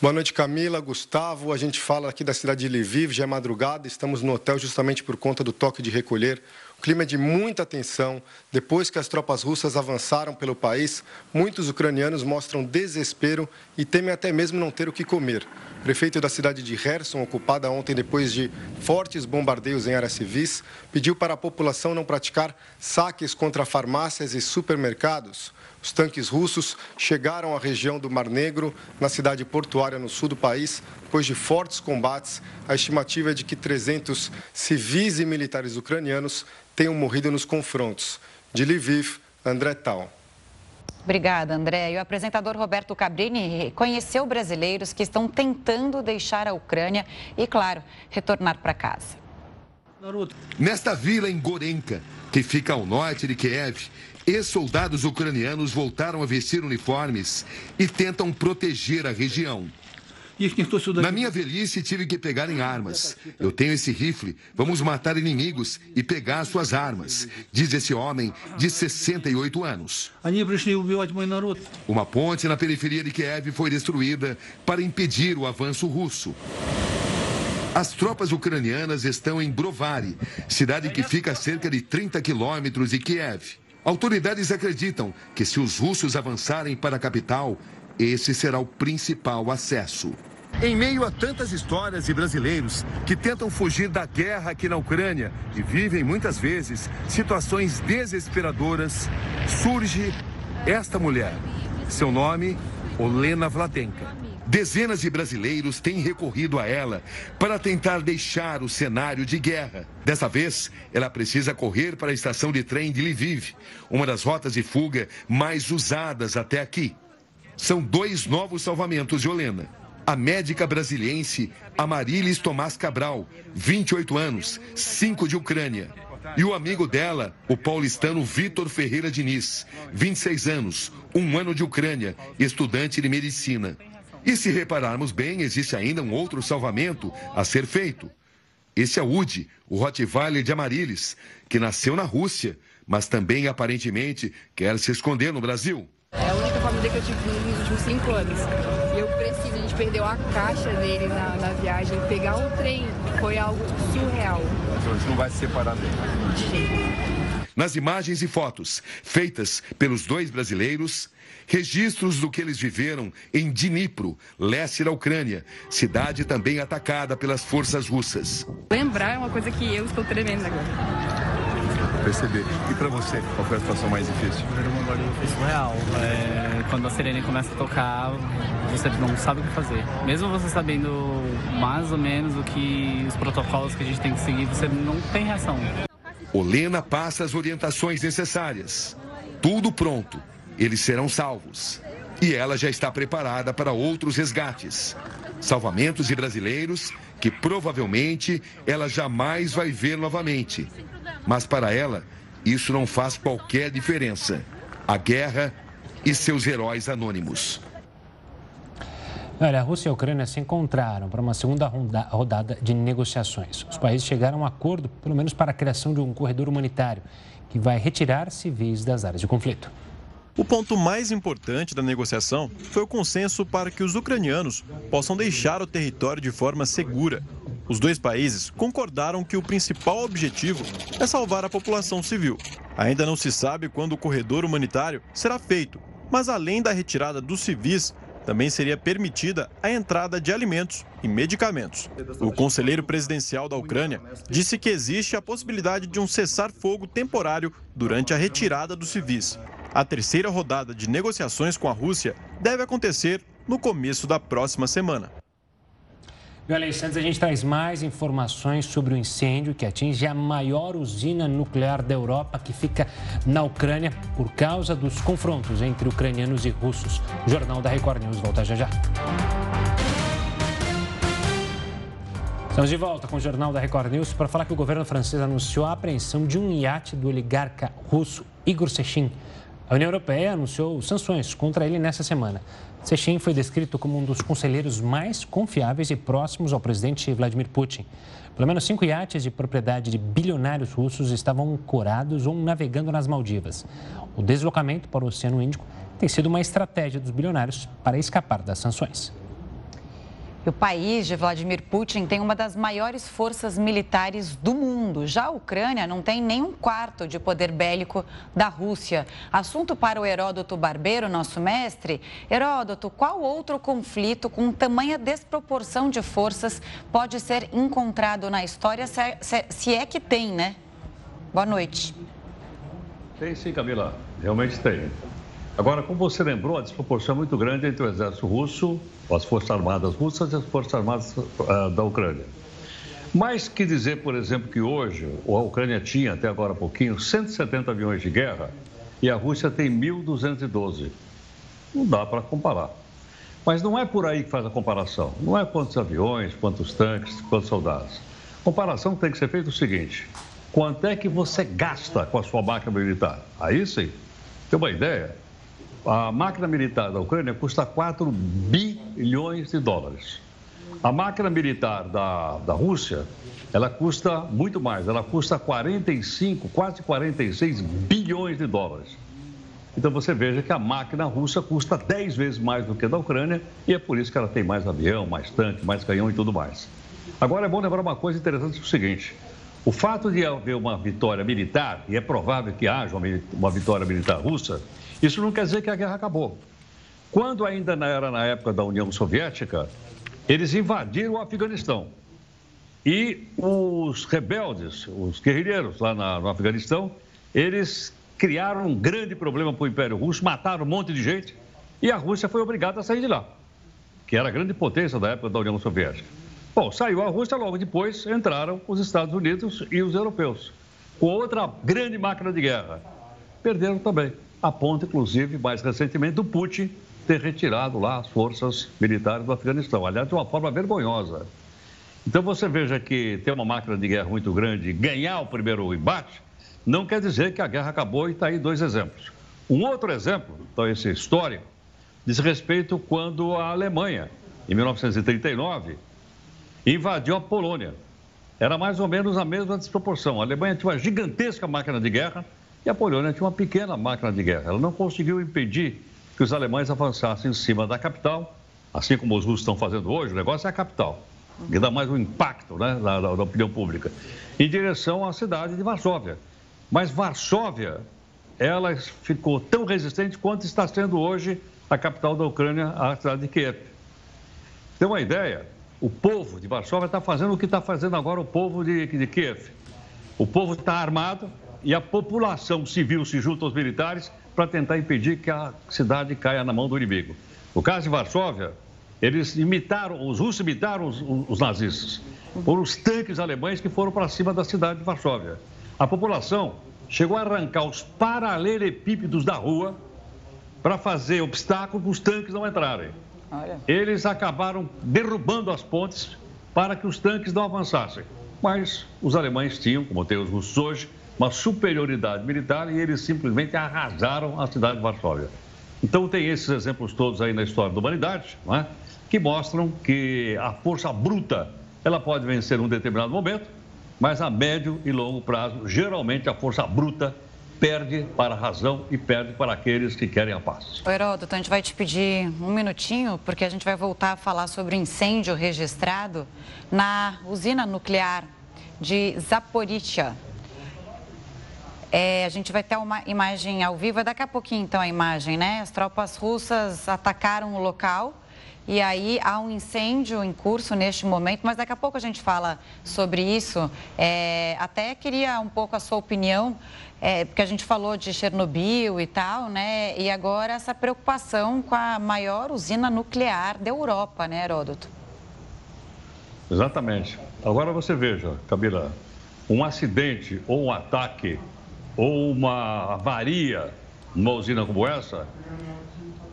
Boa noite, Camila, Gustavo. A gente fala aqui da cidade de Lviv, já é madrugada, estamos no hotel justamente por conta do toque de recolher. O clima é de muita tensão. Depois que as tropas russas avançaram pelo país, muitos ucranianos mostram desespero e temem até mesmo não ter o que comer. O prefeito da cidade de Kherson, ocupada ontem depois de fortes bombardeios em áreas civis, pediu para a população não praticar saques contra farmácias e supermercados. Os tanques russos chegaram à região do Mar Negro, na cidade portuária no sul do país, depois de fortes combates. A estimativa é de que 300 civis e militares ucranianos tenham morrido nos confrontos. De Lviv, André Tal. Obrigada, André. E o apresentador Roberto Cabrini conheceu brasileiros que estão tentando deixar a Ucrânia e, claro, retornar para casa. Nesta vila em Gorenka, que fica ao norte de Kiev, Ex-soldados ucranianos voltaram a vestir uniformes e tentam proteger a região. Na minha velhice, tive que pegar em armas. Eu tenho esse rifle. Vamos matar inimigos e pegar suas armas, diz esse homem de 68 anos. Uma ponte na periferia de Kiev foi destruída para impedir o avanço russo. As tropas ucranianas estão em Brovary, cidade que fica a cerca de 30 quilômetros de Kiev. Autoridades acreditam que se os russos avançarem para a capital, esse será o principal acesso. Em meio a tantas histórias de brasileiros que tentam fugir da guerra aqui na Ucrânia e vivem muitas vezes situações desesperadoras, surge esta mulher. Seu nome, Olena Vladenka. Dezenas de brasileiros têm recorrido a ela para tentar deixar o cenário de guerra. Dessa vez, ela precisa correr para a estação de trem de Lviv, uma das rotas de fuga mais usadas até aqui. São dois novos salvamentos de Olena. A médica brasiliense Amarilis Tomás Cabral, 28 anos, 5 de Ucrânia. E o amigo dela, o paulistano Vitor Ferreira Diniz, 26 anos, um ano de Ucrânia, estudante de medicina. E se repararmos bem, existe ainda um outro salvamento a ser feito. Esse é o Udi, o Rottweiler de Amarilis, que nasceu na Rússia, mas também aparentemente quer se esconder no Brasil. É a única família que eu tive nos últimos cinco anos. E eu preciso, a gente perdeu a caixa dele na, na viagem. Pegar um trem foi algo surreal. Então a gente não vai se separar dele. De jeito Nas imagens e fotos feitas pelos dois brasileiros, registros do que eles viveram em Dnipro, leste da Ucrânia, cidade também atacada pelas forças russas. Lembrar é uma coisa que eu estou tremendo agora perceber. E para você, qual foi a situação mais difícil? Foi surreal. É, quando a sirene começa a tocar, você não sabe o que fazer. Mesmo você sabendo mais ou menos o que os protocolos que a gente tem que seguir, você não tem reação. Olena passa as orientações necessárias. Tudo pronto. Eles serão salvos. E ela já está preparada para outros resgates. Salvamentos de brasileiros que provavelmente ela jamais vai ver novamente. Mas para ela, isso não faz qualquer diferença. A guerra e seus heróis anônimos. Olha, a Rússia e a Ucrânia se encontraram para uma segunda rodada de negociações. Os países chegaram a um acordo, pelo menos para a criação de um corredor humanitário, que vai retirar civis das áreas de conflito. O ponto mais importante da negociação foi o consenso para que os ucranianos possam deixar o território de forma segura. Os dois países concordaram que o principal objetivo é salvar a população civil. Ainda não se sabe quando o corredor humanitário será feito, mas além da retirada dos civis, também seria permitida a entrada de alimentos e medicamentos. O conselheiro presidencial da Ucrânia disse que existe a possibilidade de um cessar-fogo temporário durante a retirada dos civis. A terceira rodada de negociações com a Rússia deve acontecer no começo da próxima semana. E olha, a gente traz mais informações sobre o incêndio que atinge a maior usina nuclear da Europa, que fica na Ucrânia, por causa dos confrontos entre ucranianos e russos. O Jornal da Record News volta já já. Estamos de volta com o Jornal da Record News para falar que o governo francês anunciou a apreensão de um iate do oligarca russo Igor Sechin a União Europeia anunciou sanções contra ele nessa semana. Sechin foi descrito como um dos conselheiros mais confiáveis e próximos ao presidente Vladimir Putin. Pelo menos cinco iates de propriedade de bilionários russos estavam ancorados ou navegando nas Maldivas. O deslocamento para o Oceano Índico tem sido uma estratégia dos bilionários para escapar das sanções. O país de Vladimir Putin tem uma das maiores forças militares do mundo. Já a Ucrânia não tem nem um quarto de poder bélico da Rússia. Assunto para o Heródoto Barbeiro, nosso mestre. Heródoto, qual outro conflito com tamanha desproporção de forças pode ser encontrado na história, se é que tem, né? Boa noite. Tem sim, Camila. Realmente tem. Agora, como você lembrou, a desproporção é muito grande entre o exército russo, as forças armadas russas e as forças armadas uh, da Ucrânia. Mais que dizer, por exemplo, que hoje a Ucrânia tinha, até agora há pouquinho, 170 aviões de guerra e a Rússia tem 1.212. Não dá para comparar. Mas não é por aí que faz a comparação. Não é quantos aviões, quantos tanques, quantos soldados. A comparação tem que ser feita o seguinte: quanto é que você gasta com a sua máquina militar? Aí sim, tem uma ideia? A máquina militar da Ucrânia custa 4 bilhões de dólares. A máquina militar da, da Rússia, ela custa muito mais, ela custa 45, quase 46 bilhões de dólares. Então você veja que a máquina russa custa 10 vezes mais do que a da Ucrânia e é por isso que ela tem mais avião, mais tanque, mais canhão e tudo mais. Agora é bom lembrar uma coisa interessante: é o seguinte. O fato de haver uma vitória militar, e é provável que haja uma vitória militar russa, isso não quer dizer que a guerra acabou. Quando ainda era na época da União Soviética, eles invadiram o Afeganistão. E os rebeldes, os guerrilheiros lá na, no Afeganistão, eles criaram um grande problema para o Império Russo, mataram um monte de gente e a Rússia foi obrigada a sair de lá, que era a grande potência da época da União Soviética. Bom, saiu a Rússia, logo depois entraram os Estados Unidos e os europeus, com outra grande máquina de guerra. Perderam também a ponto, inclusive, mais recentemente, do Putin ter retirado lá as forças militares do Afeganistão. Aliás, de uma forma vergonhosa. Então, você veja que ter uma máquina de guerra muito grande ganhar o primeiro embate, não quer dizer que a guerra acabou e está aí dois exemplos. Um outro exemplo, então, essa história, diz respeito quando a Alemanha, em 1939, invadiu a Polônia. Era mais ou menos a mesma desproporção. A Alemanha tinha uma gigantesca máquina de guerra e a Polônia tinha uma pequena máquina de guerra. Ela não conseguiu impedir que os alemães avançassem em cima da capital, assim como os russos estão fazendo hoje, o negócio é a capital, que dá mais um impacto né, na opinião pública, em direção à cidade de Varsóvia, Mas Varsóvia, ela ficou tão resistente quanto está sendo hoje a capital da Ucrânia, a cidade de Kiev. Tem uma ideia? O povo de Varsóvia está fazendo o que está fazendo agora o povo de, de Kiev. O povo está armado e a população civil se junta aos militares para tentar impedir que a cidade caia na mão do inimigo. No caso de Varsóvia, eles imitaram, os russos imitaram os, os nazistas. Foram os tanques alemães que foram para cima da cidade de Varsóvia. A população chegou a arrancar os paralelepípedos da rua para fazer obstáculo para os tanques não entrarem. Olha. Eles acabaram derrubando as pontes para que os tanques não avançassem. Mas os alemães tinham, como tem os russos hoje, uma superioridade militar e eles simplesmente arrasaram a cidade de Varsóvia. Então tem esses exemplos todos aí na história da humanidade, é? que mostram que a força bruta ela pode vencer num determinado momento, mas a médio e longo prazo, geralmente a força bruta perde para a razão e perde para aqueles que querem a paz. O Heródoto, a gente vai te pedir um minutinho, porque a gente vai voltar a falar sobre o incêndio registrado na usina nuclear de Zaporizhia. É, a gente vai ter uma imagem ao vivo, é daqui a pouquinho então a imagem, né? As tropas russas atacaram o local e aí há um incêndio em curso neste momento, mas daqui a pouco a gente fala sobre isso. É, até queria um pouco a sua opinião, é, porque a gente falou de Chernobyl e tal, né? E agora essa preocupação com a maior usina nuclear da Europa, né, Heródoto? Exatamente. Agora você veja, Camila, um acidente ou um ataque ou uma avaria numa usina como essa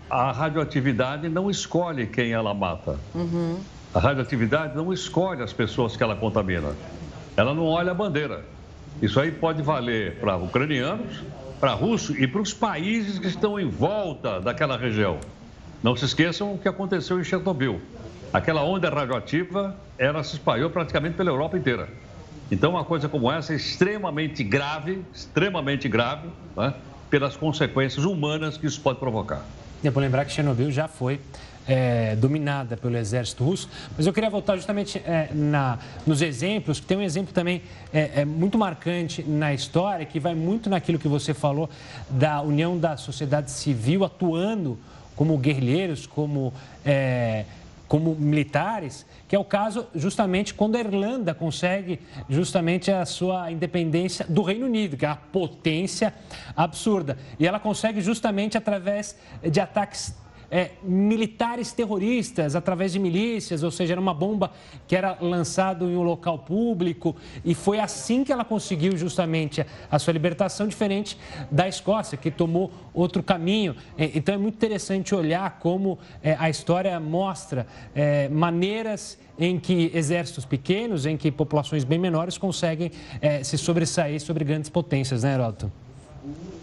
a radioatividade não escolhe quem ela mata. Uhum. A radioatividade não escolhe as pessoas que ela contamina. Ela não olha a bandeira. Isso aí pode valer para ucranianos, para russos e para os países que estão em volta daquela região. Não se esqueçam o que aconteceu em Chernobyl. Aquela onda radioativa, ela se espalhou praticamente pela Europa inteira. Então, uma coisa como essa é extremamente grave, extremamente grave, né, pelas consequências humanas que isso pode provocar. É bom lembrar que Chernobyl já foi é, dominada pelo exército russo. Mas eu queria voltar justamente é, na, nos exemplos, que tem um exemplo também é, é, muito marcante na história, que vai muito naquilo que você falou da união da sociedade civil atuando como guerrilheiros, como é, como militares, que é o caso justamente quando a Irlanda consegue justamente a sua independência do Reino Unido, que é a potência absurda. E ela consegue justamente através de ataques é, militares terroristas através de milícias, ou seja, era uma bomba que era lançada em um local público e foi assim que ela conseguiu justamente a sua libertação, diferente da Escócia, que tomou outro caminho. É, então é muito interessante olhar como é, a história mostra é, maneiras em que exércitos pequenos, em que populações bem menores conseguem é, se sobressair sobre grandes potências, né, Heródoto?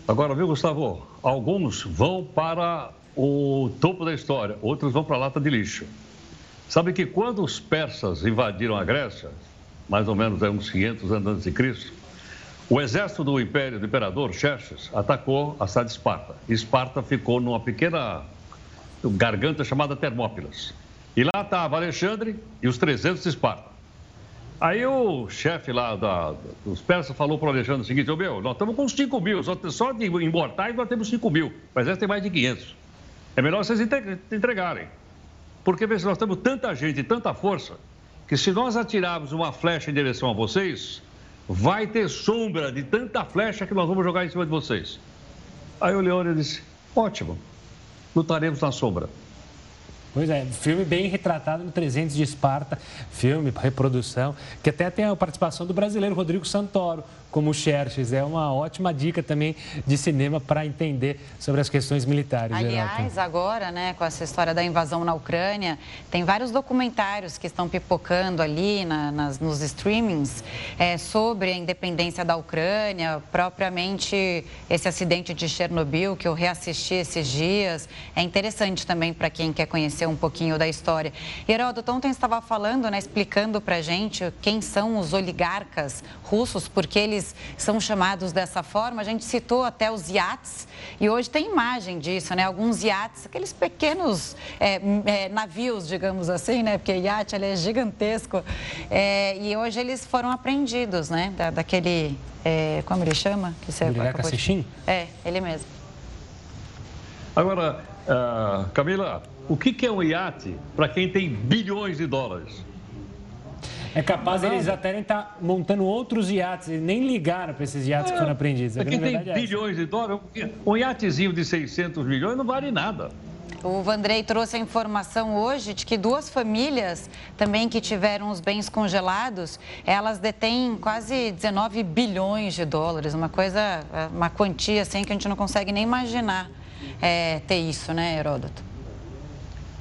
Agora, viu, Gustavo? Alguns vão para o topo da história, outros vão para a lata de lixo. Sabe que quando os persas invadiram a Grécia, mais ou menos uns 500 anos antes de Cristo, o exército do império do imperador Xerxes atacou a cidade de Esparta. Esparta ficou numa pequena garganta chamada Termópilas. E lá estava Alexandre e os 300 de Esparta. Aí o chefe lá da, dos persas falou para o Alexandre o seguinte, ô meu, nós estamos com 5 mil, só, só de imortais nós temos 5 mil, mas essa tem mais de 500. É melhor vocês entregarem. Porque veja, nós temos tanta gente e tanta força que se nós atirarmos uma flecha em direção a vocês, vai ter sombra de tanta flecha que nós vamos jogar em cima de vocês. Aí o Leônio disse: ótimo, lutaremos na sombra. Pois é, filme bem retratado no 300 de Esparta, filme, reprodução, que até tem a participação do brasileiro Rodrigo Santoro, como Xerxes. É uma ótima dica também de cinema para entender sobre as questões militares. Aliás, agora, né, com essa história da invasão na Ucrânia, tem vários documentários que estão pipocando ali na, nas, nos streamings é, sobre a independência da Ucrânia, propriamente esse acidente de Chernobyl que eu reassisti esses dias. É interessante também para quem quer conhecer um pouquinho da história. Heródoto, ontem estava falando, né, explicando para gente quem são os oligarcas russos, porque eles são chamados dessa forma. A gente citou até os iates e hoje tem imagem disso, né? Alguns iates, aqueles pequenos é, é, navios, digamos assim, né? Porque iate ele é gigantesco. É, e hoje eles foram apreendidos, né? Da, daquele, é, como ele chama? Que você Oligarca de... É, ele mesmo. Agora, uh, Camila, o que é um iate para quem tem bilhões de dólares? É capaz eles até estar tá montando outros iates e nem ligaram para esses iates é, que foram apreendidos. Quem tem é bilhões de dólares, um iatezinho de 600 milhões não vale nada. O Vandrei trouxe a informação hoje de que duas famílias também que tiveram os bens congelados, elas detêm quase 19 bilhões de dólares, uma coisa, uma quantia assim que a gente não consegue nem imaginar é, ter isso, né, Heródoto?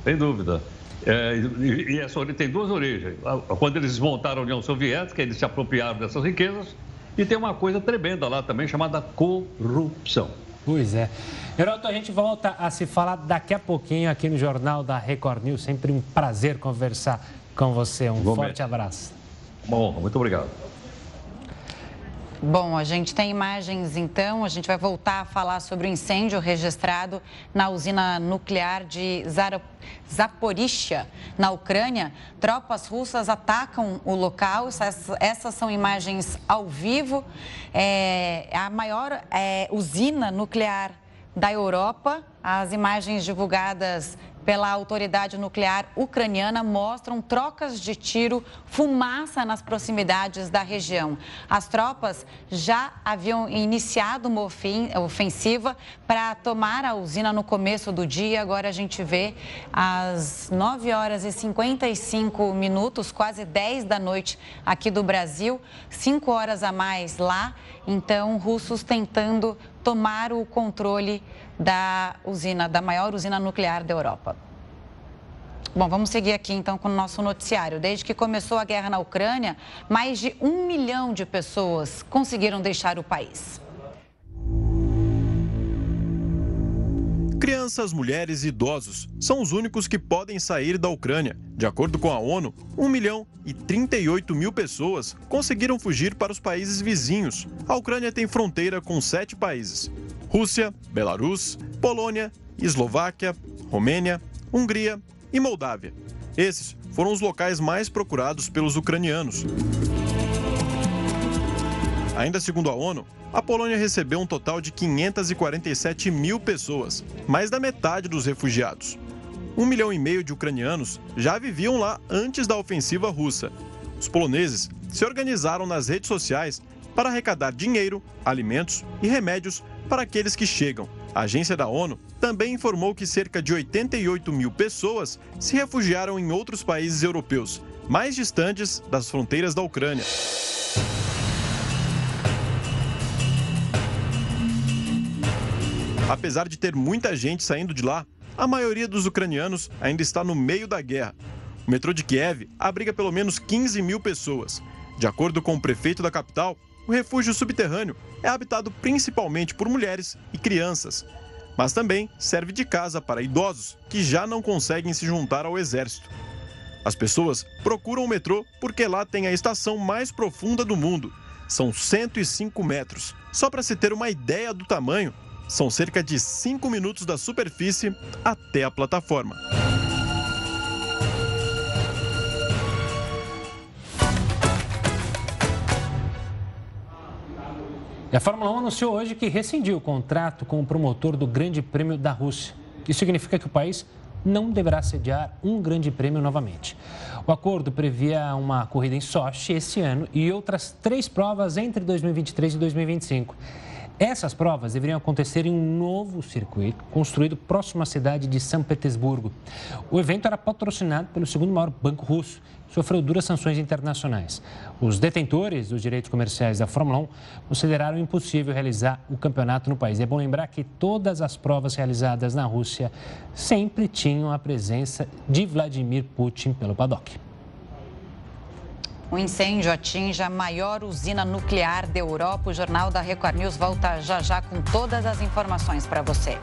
Sem dúvida. É, e, e essa tem duas origens. Quando eles desmontaram a União Soviética, eles se apropriaram dessas riquezas. E tem uma coisa tremenda lá também chamada corrupção. Pois é. Heroto, a gente volta a se falar daqui a pouquinho aqui no Jornal da Record News. Sempre um prazer conversar com você. Um forte abraço. Bom, muito obrigado. Bom, a gente tem imagens então, a gente vai voltar a falar sobre o incêndio registrado na usina nuclear de Zaporizhia, na Ucrânia. Tropas russas atacam o local, essas, são imagens ao vivo. É a maior é, usina nuclear da Europa. As imagens divulgadas pela autoridade nuclear ucraniana mostram trocas de tiro, fumaça nas proximidades da região. As tropas já haviam iniciado uma ofensiva para tomar a usina no começo do dia. Agora a gente vê às 9 horas e 55 minutos, quase 10 da noite aqui do Brasil, 5 horas a mais lá. Então, russos tentando tomar o controle da usina, da maior usina nuclear da Europa. Bom, vamos seguir aqui então com o nosso noticiário. Desde que começou a guerra na Ucrânia, mais de um milhão de pessoas conseguiram deixar o país. Crianças, mulheres e idosos são os únicos que podem sair da Ucrânia. De acordo com a ONU, 1 milhão e 38 mil pessoas conseguiram fugir para os países vizinhos. A Ucrânia tem fronteira com sete países: Rússia, Belarus, Polônia, Eslováquia, Romênia, Hungria e Moldávia. Esses foram os locais mais procurados pelos ucranianos. Ainda segundo a ONU, a Polônia recebeu um total de 547 mil pessoas, mais da metade dos refugiados. Um milhão e meio de ucranianos já viviam lá antes da ofensiva russa. Os poloneses se organizaram nas redes sociais para arrecadar dinheiro, alimentos e remédios para aqueles que chegam. A agência da ONU também informou que cerca de 88 mil pessoas se refugiaram em outros países europeus, mais distantes das fronteiras da Ucrânia. Apesar de ter muita gente saindo de lá, a maioria dos ucranianos ainda está no meio da guerra. O metrô de Kiev abriga pelo menos 15 mil pessoas. De acordo com o prefeito da capital, o refúgio subterrâneo é habitado principalmente por mulheres e crianças, mas também serve de casa para idosos que já não conseguem se juntar ao exército. As pessoas procuram o metrô porque lá tem a estação mais profunda do mundo. São 105 metros. Só para se ter uma ideia do tamanho, são cerca de 5 minutos da superfície até a plataforma. E a Fórmula 1 anunciou hoje que rescindiu o contrato com o promotor do Grande Prêmio da Rússia. Isso significa que o país não deverá sediar um Grande Prêmio novamente. O acordo previa uma corrida em Sochi esse ano e outras três provas entre 2023 e 2025. Essas provas deveriam acontecer em um novo circuito construído próximo à cidade de São Petersburgo. O evento era patrocinado pelo segundo maior banco russo sofreu duras sanções internacionais. Os detentores dos direitos comerciais da Fórmula 1 consideraram impossível realizar o campeonato no país. É bom lembrar que todas as provas realizadas na Rússia sempre tinham a presença de Vladimir Putin pelo paddock. O incêndio atinge a maior usina nuclear da Europa. O Jornal da Record News volta já já com todas as informações para você.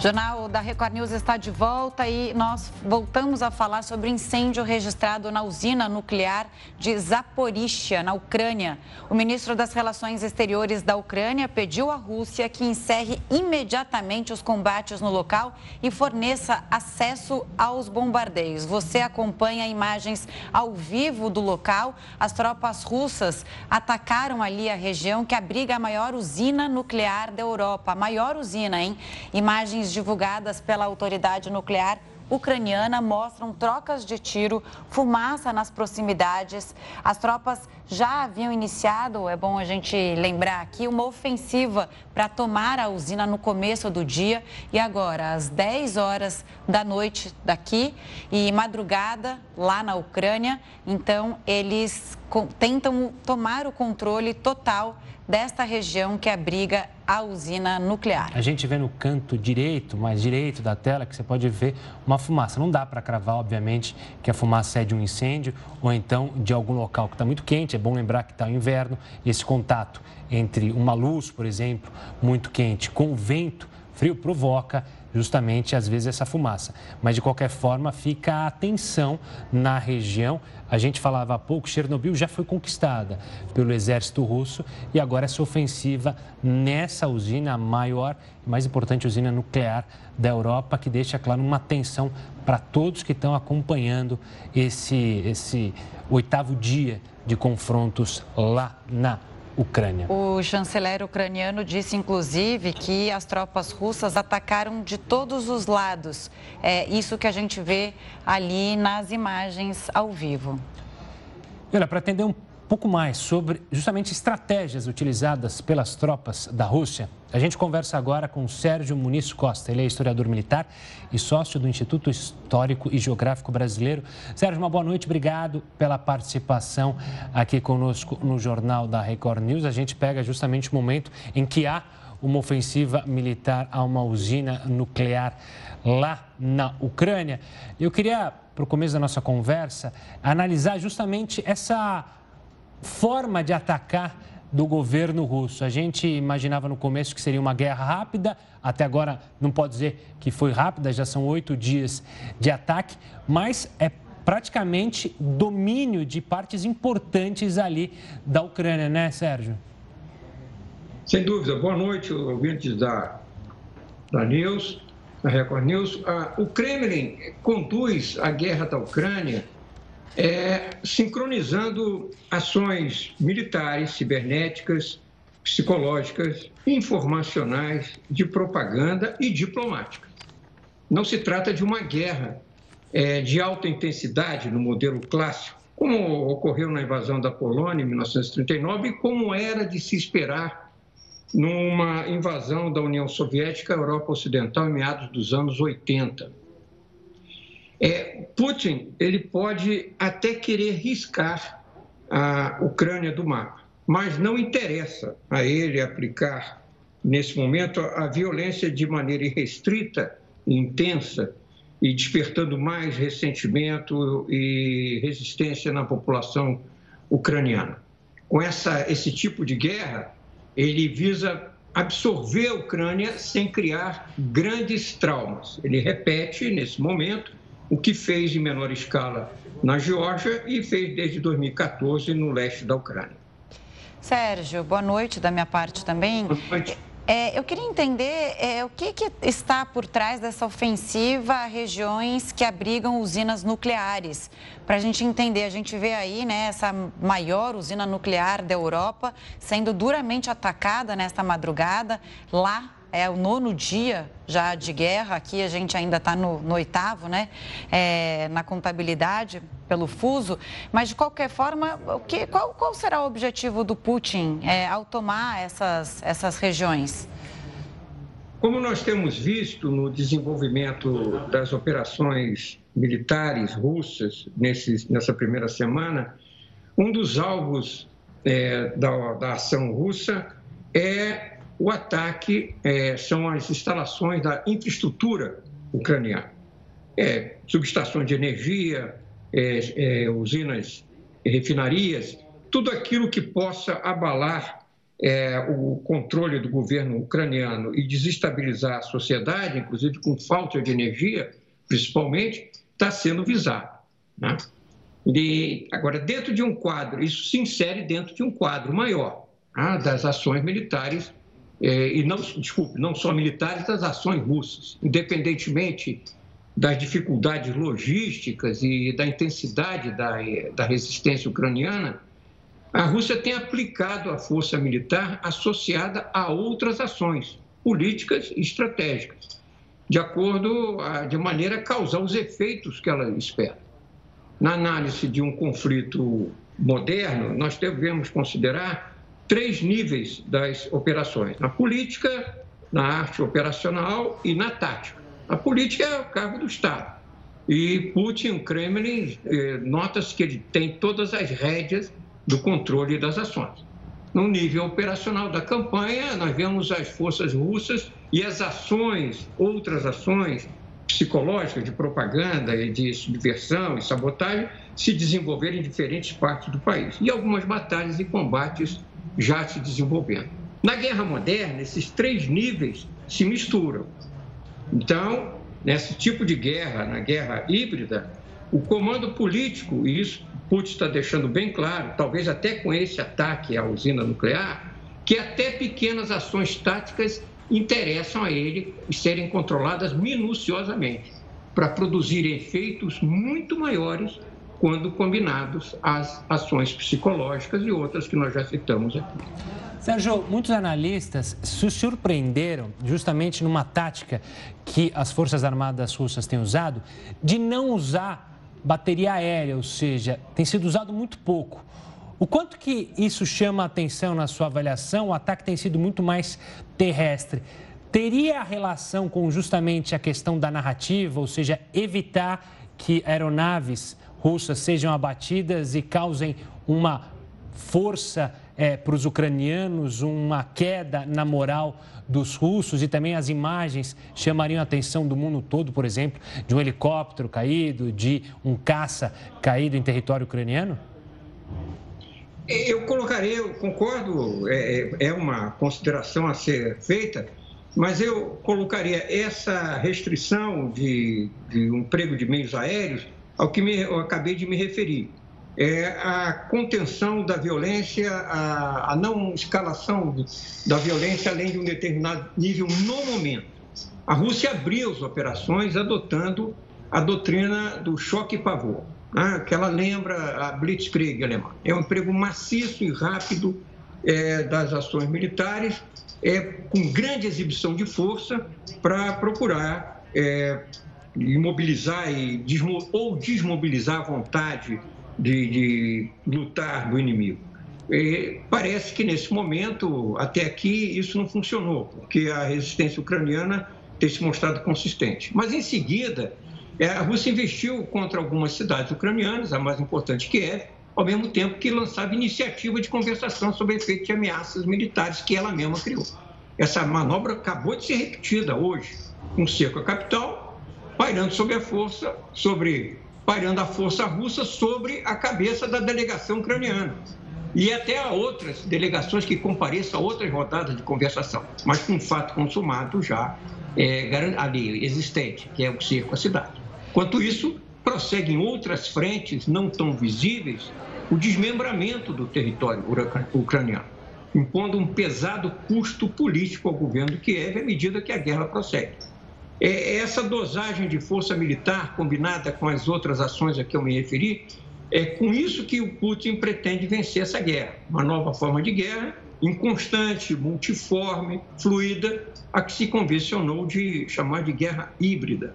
Jornal da Record News está de volta e nós voltamos a falar sobre o incêndio registrado na usina nuclear de Zaporizhia, na Ucrânia. O ministro das Relações Exteriores da Ucrânia pediu à Rússia que encerre imediatamente os combates no local e forneça acesso aos bombardeios. Você acompanha imagens ao vivo do local. As tropas russas atacaram ali a região que abriga a maior usina nuclear da Europa, a maior usina, hein? Imagens Imagens divulgadas pela autoridade nuclear ucraniana mostram trocas de tiro, fumaça nas proximidades. As tropas já haviam iniciado, é bom a gente lembrar aqui, uma ofensiva para tomar a usina no começo do dia e agora, às 10 horas da noite daqui e madrugada lá na Ucrânia, então eles tentam tomar o controle total desta região que abriga a usina nuclear. A gente vê no canto direito, mais direito da tela, que você pode ver uma fumaça. Não dá para cravar, obviamente, que a fumaça é de um incêndio ou então de algum local que está muito quente. É bom lembrar que está o inverno. Esse contato entre uma luz, por exemplo, muito quente com o vento frio provoca justamente às vezes essa fumaça. Mas de qualquer forma fica a tensão na região. A gente falava há pouco, Chernobyl já foi conquistada pelo exército russo e agora essa ofensiva nessa usina, a maior e mais importante usina nuclear da Europa, que deixa, claro, uma tensão para todos que estão acompanhando esse, esse oitavo dia de confrontos lá na Ucrânia. O chanceler ucraniano disse, inclusive, que as tropas russas atacaram de todos os lados. É isso que a gente vê ali nas imagens ao vivo. Olha, para atender um pouco mais sobre justamente estratégias utilizadas pelas tropas da Rússia. A gente conversa agora com Sérgio Muniz Costa. Ele é historiador militar e sócio do Instituto Histórico e Geográfico Brasileiro. Sérgio, uma boa noite. Obrigado pela participação aqui conosco no Jornal da Record News. A gente pega justamente o momento em que há uma ofensiva militar a uma usina nuclear lá na Ucrânia. Eu queria, para o começo da nossa conversa, analisar justamente essa forma de atacar do governo russo. A gente imaginava no começo que seria uma guerra rápida, até agora não pode dizer que foi rápida, já são oito dias de ataque, mas é praticamente domínio de partes importantes ali da Ucrânia, né, Sérgio? Sem dúvida. Boa noite, ouvintes da, da News, da Record News. Ah, o Kremlin conduz a guerra da Ucrânia é, sincronizando ações militares, cibernéticas, psicológicas, informacionais, de propaganda e diplomáticas. Não se trata de uma guerra é, de alta intensidade no modelo clássico, como ocorreu na invasão da Polônia em 1939 e como era de se esperar numa invasão da União Soviética à Europa Ocidental em meados dos anos 80. É, Putin ele pode até querer riscar a Ucrânia do mapa, mas não interessa a ele aplicar nesse momento a violência de maneira irrestrita, intensa e despertando mais ressentimento e resistência na população ucraniana. Com essa, esse tipo de guerra, ele visa absorver a Ucrânia sem criar grandes traumas. Ele repete, nesse momento, o que fez em menor escala na Geórgia e fez desde 2014 no leste da Ucrânia. Sérgio, boa noite da minha parte também. Boa noite. É, eu queria entender é, o que, que, está por trás dessa ofensiva a regiões que abrigam usinas nucleares. Para a gente entender, a gente vê aí né, essa maior usina nuclear da Europa sendo duramente atacada nesta madrugada lá é o nono dia já de guerra, aqui a gente ainda está no, no, oitavo, né? É, na contabilidade, pelo fuso. Mas, de qualquer forma, o que, qual, qual será o objetivo do Putin é, ao tomar essas, essas regiões? Como nós temos visto no desenvolvimento das operações militares russas nesse, nessa primeira semana, um dos alvos é, da, da ação russa é o ataque é, são as instalações da infraestrutura ucraniana. É, subestações de energia, é, é, usinas, refinarias, tudo aquilo que possa abalar é, o controle do governo ucraniano e desestabilizar a sociedade, inclusive com falta de energia, principalmente, está sendo visado. Né? E, agora, dentro de um quadro, isso se insere dentro de um quadro maior né, das ações militares, é, e não, desculpe, não só militares, das ações russas, independentemente das dificuldades logísticas e da intensidade da, da resistência ucraniana, a Rússia tem aplicado a força militar associada a outras ações políticas e estratégicas, de acordo a, de maneira a causar os efeitos que ela espera. Na análise de um conflito moderno, nós devemos considerar três níveis das operações: na política, na arte operacional e na tática. A política é o cargo do Estado. E Putin, o Kremlin, eh, nota-se que ele tem todas as rédeas do controle das ações. No nível operacional da campanha, nós vemos as forças russas e as ações, outras ações psicológicas de propaganda e de subversão e sabotagem se desenvolverem em diferentes partes do país. E algumas batalhas e combates já se desenvolvendo. Na guerra moderna, esses três níveis se misturam. Então, nesse tipo de guerra, na guerra híbrida, o comando político, e isso Putin está deixando bem claro, talvez até com esse ataque à usina nuclear, que até pequenas ações táticas interessam a ele serem controladas minuciosamente, para produzir efeitos muito maiores quando combinados às ações psicológicas e outras que nós já citamos aqui. Sérgio, muitos analistas se surpreenderam justamente numa tática que as Forças Armadas russas têm usado de não usar bateria aérea, ou seja, tem sido usado muito pouco. O quanto que isso chama a atenção na sua avaliação? O ataque tem sido muito mais terrestre. Teria relação com justamente a questão da narrativa, ou seja, evitar que aeronaves russas sejam abatidas e causem uma força é, para os ucranianos, uma queda na moral dos russos e também as imagens chamariam a atenção do mundo todo, por exemplo, de um helicóptero caído, de um caça caído em território ucraniano? Eu colocaria, eu concordo, é, é uma consideração a ser feita, mas eu colocaria essa restrição de, de um emprego de meios aéreos ao que me, eu acabei de me referir. É a contenção da violência, a, a não escalação da violência além de um determinado nível no momento. A Rússia abriu as operações adotando a doutrina do choque e pavor, né, que ela lembra a Blitzkrieg alemã. É um emprego maciço e rápido é, das ações militares, é, com grande exibição de força para procurar é, imobilizar e desmo, ou desmobilizar a vontade de, de lutar do inimigo. E parece que nesse momento, até aqui, isso não funcionou, porque a resistência ucraniana tem se mostrado consistente. Mas em seguida, é, a Rússia investiu contra algumas cidades ucranianas, a mais importante Kiev, ao mesmo tempo que lançava iniciativa de conversação sobre efeitos de ameaças militares que ela mesma criou. Essa manobra acabou de ser repetida hoje, um cerco à capital pairando sobre a força, sobre pairando a força russa sobre a cabeça da delegação ucraniana. E até a outras delegações que compareçam a outras rodadas de conversação, mas com um fato consumado já é, ali, existente, que é o cerco à cidade. Enquanto isso, prossegue em outras frentes não tão visíveis o desmembramento do território ucraniano, impondo um pesado custo político ao governo de Kiev à medida que a guerra prossegue. É, essa dosagem de força militar, combinada com as outras ações a que eu me referi, é com isso que o Putin pretende vencer essa guerra. Uma nova forma de guerra, inconstante, multiforme, fluida, a que se convencionou de chamar de guerra híbrida.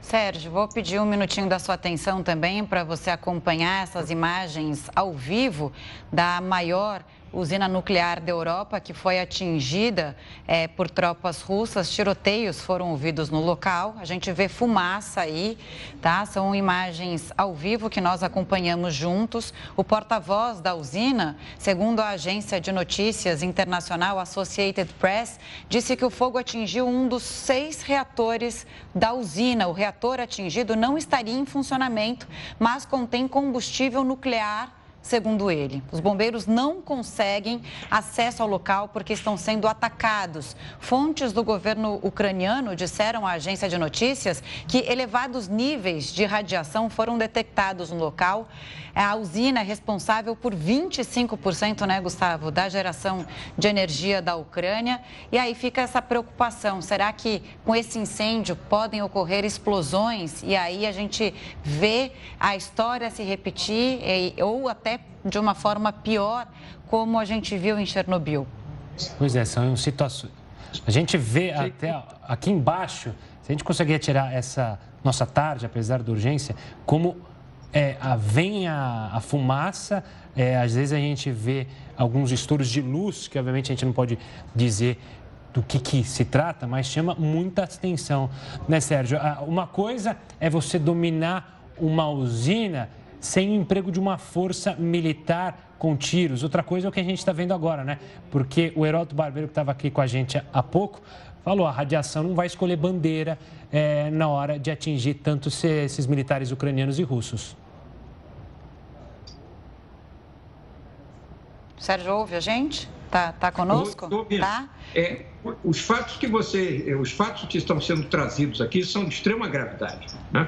Sérgio, vou pedir um minutinho da sua atenção também para você acompanhar essas imagens ao vivo da maior usina nuclear da Europa que foi atingida é, por tropas russas. Tiroteios foram ouvidos no local. A gente vê fumaça aí, tá? São imagens ao vivo que nós acompanhamos juntos. O porta-voz da usina, segundo a agência de notícias internacional Associated Press, disse que o fogo atingiu um dos seis reatores da usina. O reator atingido não estaria em funcionamento, mas contém combustível nuclear segundo ele. Os bombeiros não conseguem acesso ao local porque estão sendo atacados. Fontes do governo ucraniano disseram à agência de notícias que elevados níveis de radiação foram detectados no local. A usina é responsável por 25%, né, Gustavo, da geração de energia da Ucrânia. E aí fica essa preocupação: será que com esse incêndio podem ocorrer explosões e aí a gente vê a história se repetir ou até de uma forma pior, como a gente viu em Chernobyl? Pois é, são situações. A gente vê até aqui embaixo, se a gente conseguir tirar essa nossa tarde, apesar da urgência, como é, a, vem a, a fumaça, é, às vezes a gente vê alguns estouros de luz, que obviamente a gente não pode dizer do que, que se trata, mas chama muita atenção, né, Sérgio? Uma coisa é você dominar uma usina sem o emprego de uma força militar com tiros. Outra coisa é o que a gente está vendo agora, né? Porque o Heroto Barbeiro, que estava aqui com a gente há pouco, falou: a radiação não vai escolher bandeira é, na hora de atingir tanto esses militares ucranianos e russos. Sérgio, ouve a gente? Tá, tá conosco? Tô, tô tá? É, os fatos que você, os fatos que estão sendo trazidos aqui são de extrema gravidade. Né?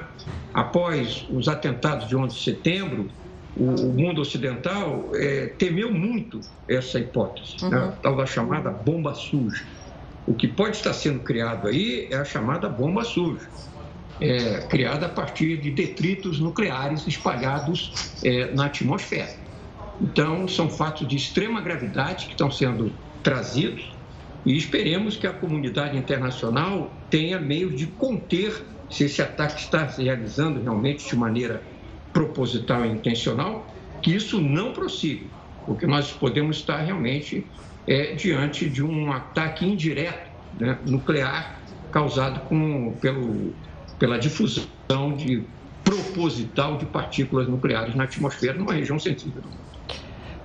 Após os atentados de 11 de setembro, o, o mundo ocidental é, temeu muito essa hipótese, né? uhum. né? tal da chamada bomba suja. O que pode estar sendo criado aí é a chamada bomba suja, é, criada a partir de detritos nucleares espalhados é, na atmosfera. Então, são fatos de extrema gravidade que estão sendo trazidos e esperemos que a comunidade internacional tenha meios de conter se esse ataque está se realizando realmente de maneira proposital e intencional, que isso não prossiga, porque nós podemos estar realmente é, diante de um ataque indireto né, nuclear causado com, pelo, pela difusão de proposital de partículas nucleares na atmosfera numa região sensível.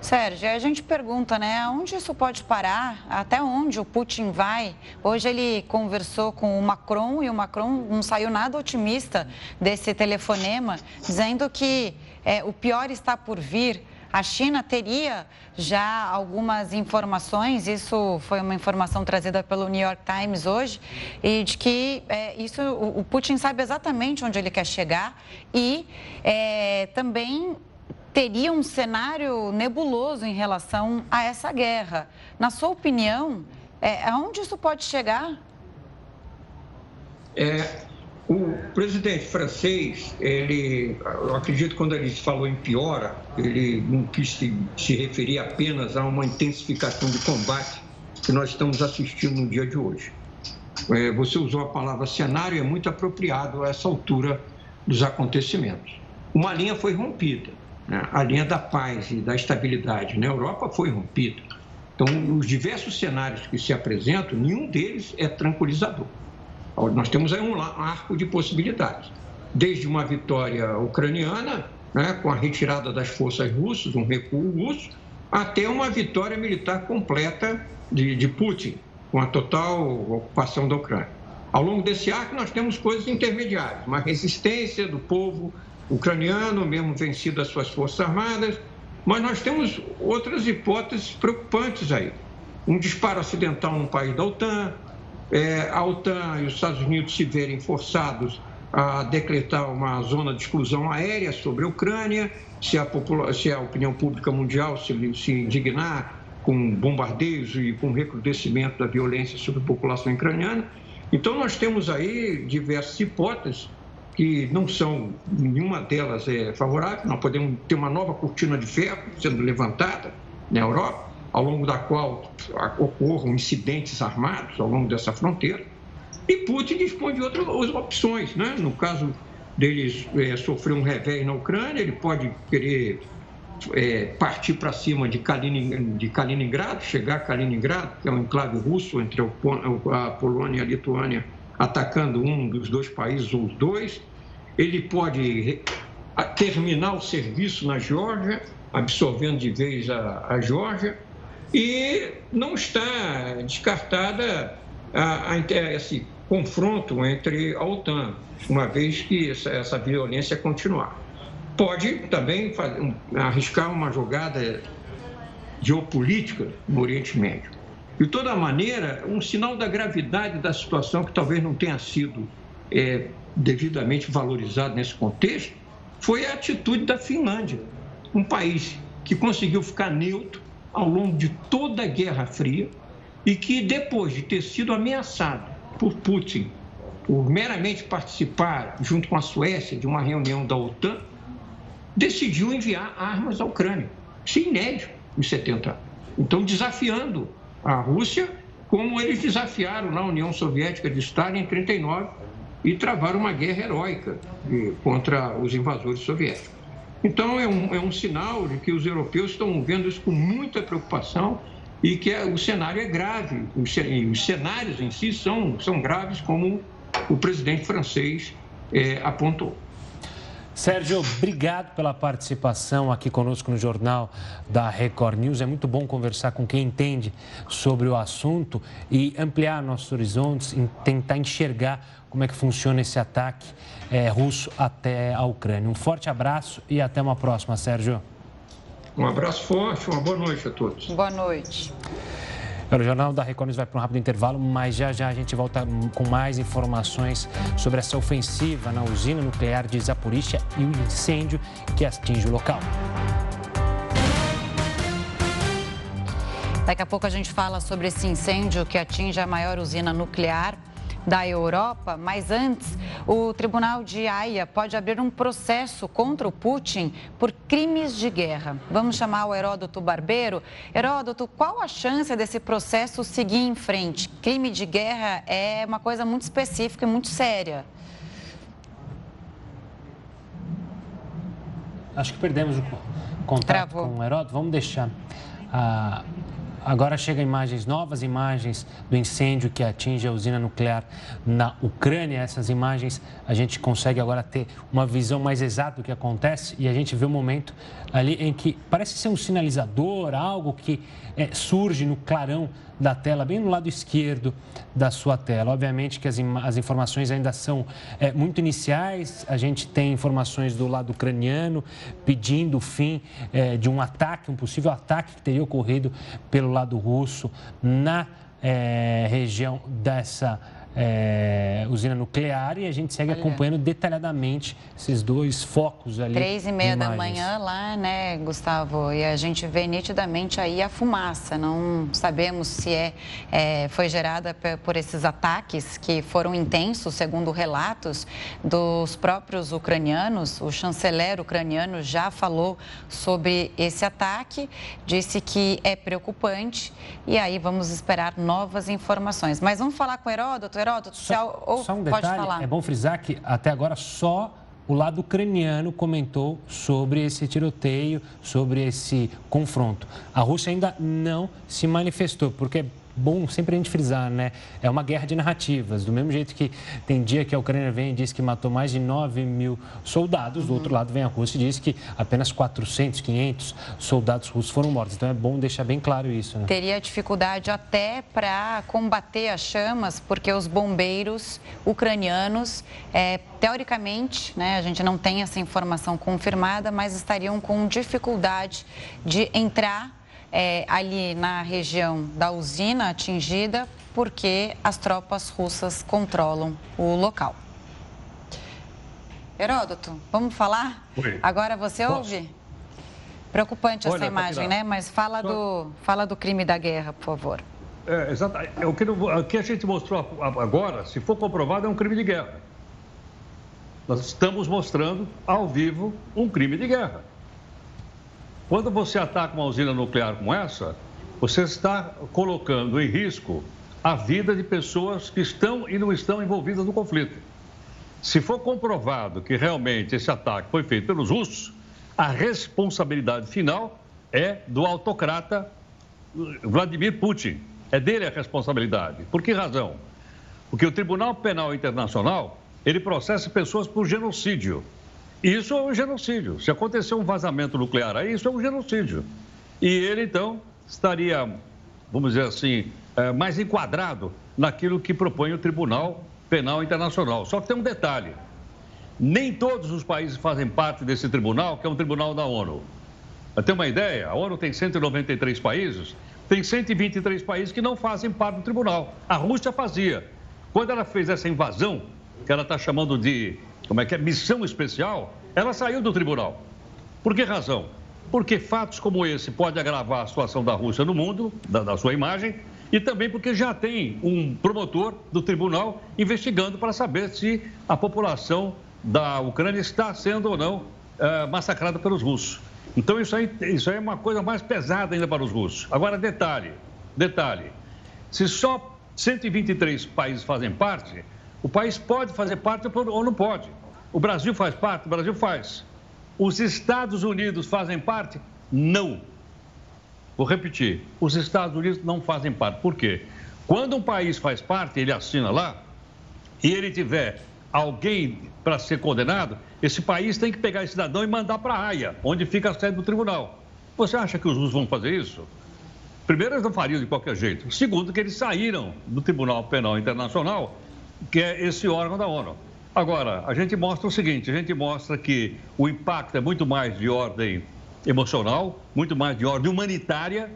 Sérgio, a gente pergunta, né, aonde isso pode parar? Até onde o Putin vai? Hoje ele conversou com o Macron e o Macron não saiu nada otimista desse telefonema, dizendo que é, o pior está por vir. A China teria já algumas informações, isso foi uma informação trazida pelo New York Times hoje, e de que é, isso o, Putin sabe exatamente onde ele quer chegar e é, também teria um cenário nebuloso em relação a essa guerra. Na sua opinião, é, aonde isso pode chegar? É, o presidente francês, ele, eu acredito quando ele falou em piora, ele não quis se, se referir apenas a uma intensificação de combate que nós estamos assistindo no dia de hoje. É, você usou a palavra cenário, é muito apropriado a essa altura dos acontecimentos. Uma linha foi rompida né? a linha da paz e da estabilidade na Europa foi rompida. Então, os diversos cenários que se apresentam, nenhum deles é tranquilizador. Nós temos aí um arco de possibilidades. Desde uma vitória ucraniana, né, com a retirada das forças russas, um recuo russo, até uma vitória militar completa de, de Putin, com a total ocupação da Ucrânia. Ao longo desse arco, nós temos coisas intermediárias, uma resistência do povo ucraniano, mesmo vencido as suas forças armadas, mas nós temos outras hipóteses preocupantes aí. Um disparo acidental num país da OTAN, é, a OTAN e os Estados Unidos se verem forçados a decretar uma zona de exclusão aérea sobre a Ucrânia, se a, se a opinião pública mundial se, se indignar com bombardeios e com recrudescimento da violência sobre a população ucraniana. Então, nós temos aí diversas hipóteses que não são, nenhuma delas é favorável. Nós podemos ter uma nova cortina de ferro sendo levantada na Europa, ao longo da qual ocorram incidentes armados ao longo dessa fronteira. E Putin dispõe de outras opções. Né? No caso deles é, sofrer um revés na Ucrânia, ele pode querer é, partir para cima de, Kalining, de Kaliningrado, chegar a Kaliningrado, que é um enclave russo entre a Polônia e a Lituânia, atacando um dos dois países ou os dois. Ele pode terminar o serviço na Geórgia, absorvendo de vez a, a Geórgia, e não está descartada a, a, esse confronto entre a OTAN, uma vez que essa, essa violência continuar. pode também fazer, arriscar uma jogada geopolítica no Oriente Médio. De toda maneira, um sinal da gravidade da situação que talvez não tenha sido é, devidamente valorizado nesse contexto foi a atitude da Finlândia, um país que conseguiu ficar neutro ao longo de toda a Guerra Fria e que, depois de ter sido ameaçado por Putin por meramente participar, junto com a Suécia, de uma reunião da OTAN, decidiu enviar armas à Ucrânia. Isso é inédito em 70 anos. Então, desafiando a Rússia, como eles desafiaram na União Soviética de Stalin em 39 e travaram uma guerra heróica contra os invasores soviéticos. Então, é um, é um sinal de que os europeus estão vendo isso com muita preocupação e que é, o cenário é grave. Os cenários em si são, são graves, como o presidente francês é, apontou. Sérgio, obrigado pela participação aqui conosco no Jornal da Record News. É muito bom conversar com quem entende sobre o assunto e ampliar nossos horizontes, e tentar enxergar como é que funciona esse ataque é, russo até a Ucrânia. Um forte abraço e até uma próxima, Sérgio. Um abraço forte, uma boa noite a todos. Boa noite. O Jornal da Record vai para um rápido intervalo, mas já já a gente volta com mais informações sobre essa ofensiva na usina nuclear de Zaporizhia e o incêndio que atinge o local. Daqui a pouco a gente fala sobre esse incêndio que atinge a maior usina nuclear da Europa, mas antes, o Tribunal de Haia pode abrir um processo contra o Putin por crimes de guerra. Vamos chamar o Heródoto Barbeiro. Heródoto, qual a chance desse processo seguir em frente? Crime de guerra é uma coisa muito específica e muito séria. Acho que perdemos o contato Travou. com o Heródoto. Vamos deixar a Agora chegam imagens, novas imagens do incêndio que atinge a usina nuclear na Ucrânia. Essas imagens a gente consegue agora ter uma visão mais exata do que acontece e a gente vê o momento ali em que parece ser um sinalizador, algo que é, surge no clarão da tela, bem no lado esquerdo da sua tela. Obviamente que as, as informações ainda são é, muito iniciais, a gente tem informações do lado ucraniano pedindo o fim é, de um ataque, um possível ataque que teria ocorrido pelo lado russo na é, região dessa é, usina nuclear e a gente segue Olha. acompanhando detalhadamente esses dois focos ali. Três e meia da manhã lá, né, Gustavo? E a gente vê nitidamente aí a fumaça. Não sabemos se é, é foi gerada por esses ataques que foram intensos, segundo relatos dos próprios ucranianos. O chanceler ucraniano já falou sobre esse ataque, disse que é preocupante e aí vamos esperar novas informações. Mas vamos falar com o Heródoto. Heródoto, só, ou só um detalhe, é bom frisar que até agora só o lado ucraniano comentou sobre esse tiroteio, sobre esse confronto. A Rússia ainda não se manifestou, porque bom sempre a gente frisar, né? É uma guerra de narrativas. Do mesmo jeito que tem dia que a Ucrânia vem e diz que matou mais de 9 mil soldados, do outro lado vem a Rússia e diz que apenas 400, 500 soldados russos foram mortos. Então é bom deixar bem claro isso, né? Teria dificuldade até para combater as chamas, porque os bombeiros ucranianos, é, teoricamente, né, a gente não tem essa informação confirmada, mas estariam com dificuldade de entrar é, ali na região da usina atingida, porque as tropas russas controlam o local. Heródoto, vamos falar? Oi. Agora você Posso? ouve? Preocupante Olha, essa imagem, né? Mas fala do, fala do crime da guerra, por favor. É, exato. É, o que, o que a gente mostrou agora, se for comprovado, é um crime de guerra. Nós estamos mostrando ao vivo um crime de guerra. Quando você ataca uma usina nuclear como essa, você está colocando em risco a vida de pessoas que estão e não estão envolvidas no conflito. Se for comprovado que realmente esse ataque foi feito pelos russos, a responsabilidade final é do autocrata Vladimir Putin. É dele a responsabilidade. Por que razão? Porque o Tribunal Penal Internacional, ele processa pessoas por genocídio. Isso é um genocídio. Se acontecer um vazamento nuclear aí, isso é um genocídio. E ele, então, estaria, vamos dizer assim, é, mais enquadrado naquilo que propõe o Tribunal Penal Internacional. Só que tem um detalhe: Nem todos os países fazem parte desse tribunal, que é um tribunal da ONU. Para ter uma ideia, a ONU tem 193 países, tem 123 países que não fazem parte do tribunal. A Rússia fazia. Quando ela fez essa invasão, que ela está chamando de, como é que é, missão especial, ela saiu do tribunal. Por que razão? Porque fatos como esse podem agravar a situação da Rússia no mundo, da, da sua imagem, e também porque já tem um promotor do tribunal investigando para saber se a população da Ucrânia está sendo ou não é, massacrada pelos russos. Então isso aí, isso aí é uma coisa mais pesada ainda para os russos. Agora, detalhe, detalhe, se só 123 países fazem parte, o país pode fazer parte ou não pode. O Brasil faz parte? O Brasil faz. Os Estados Unidos fazem parte? Não. Vou repetir: os Estados Unidos não fazem parte. Por quê? Quando um país faz parte, ele assina lá, e ele tiver alguém para ser condenado, esse país tem que pegar esse cidadão e mandar para a Haia, onde fica a sede do tribunal. Você acha que os russos vão fazer isso? Primeiro, eles não fariam de qualquer jeito. Segundo, que eles saíram do Tribunal Penal Internacional, que é esse órgão da ONU. Agora, a gente mostra o seguinte: a gente mostra que o impacto é muito mais de ordem emocional, muito mais de ordem humanitária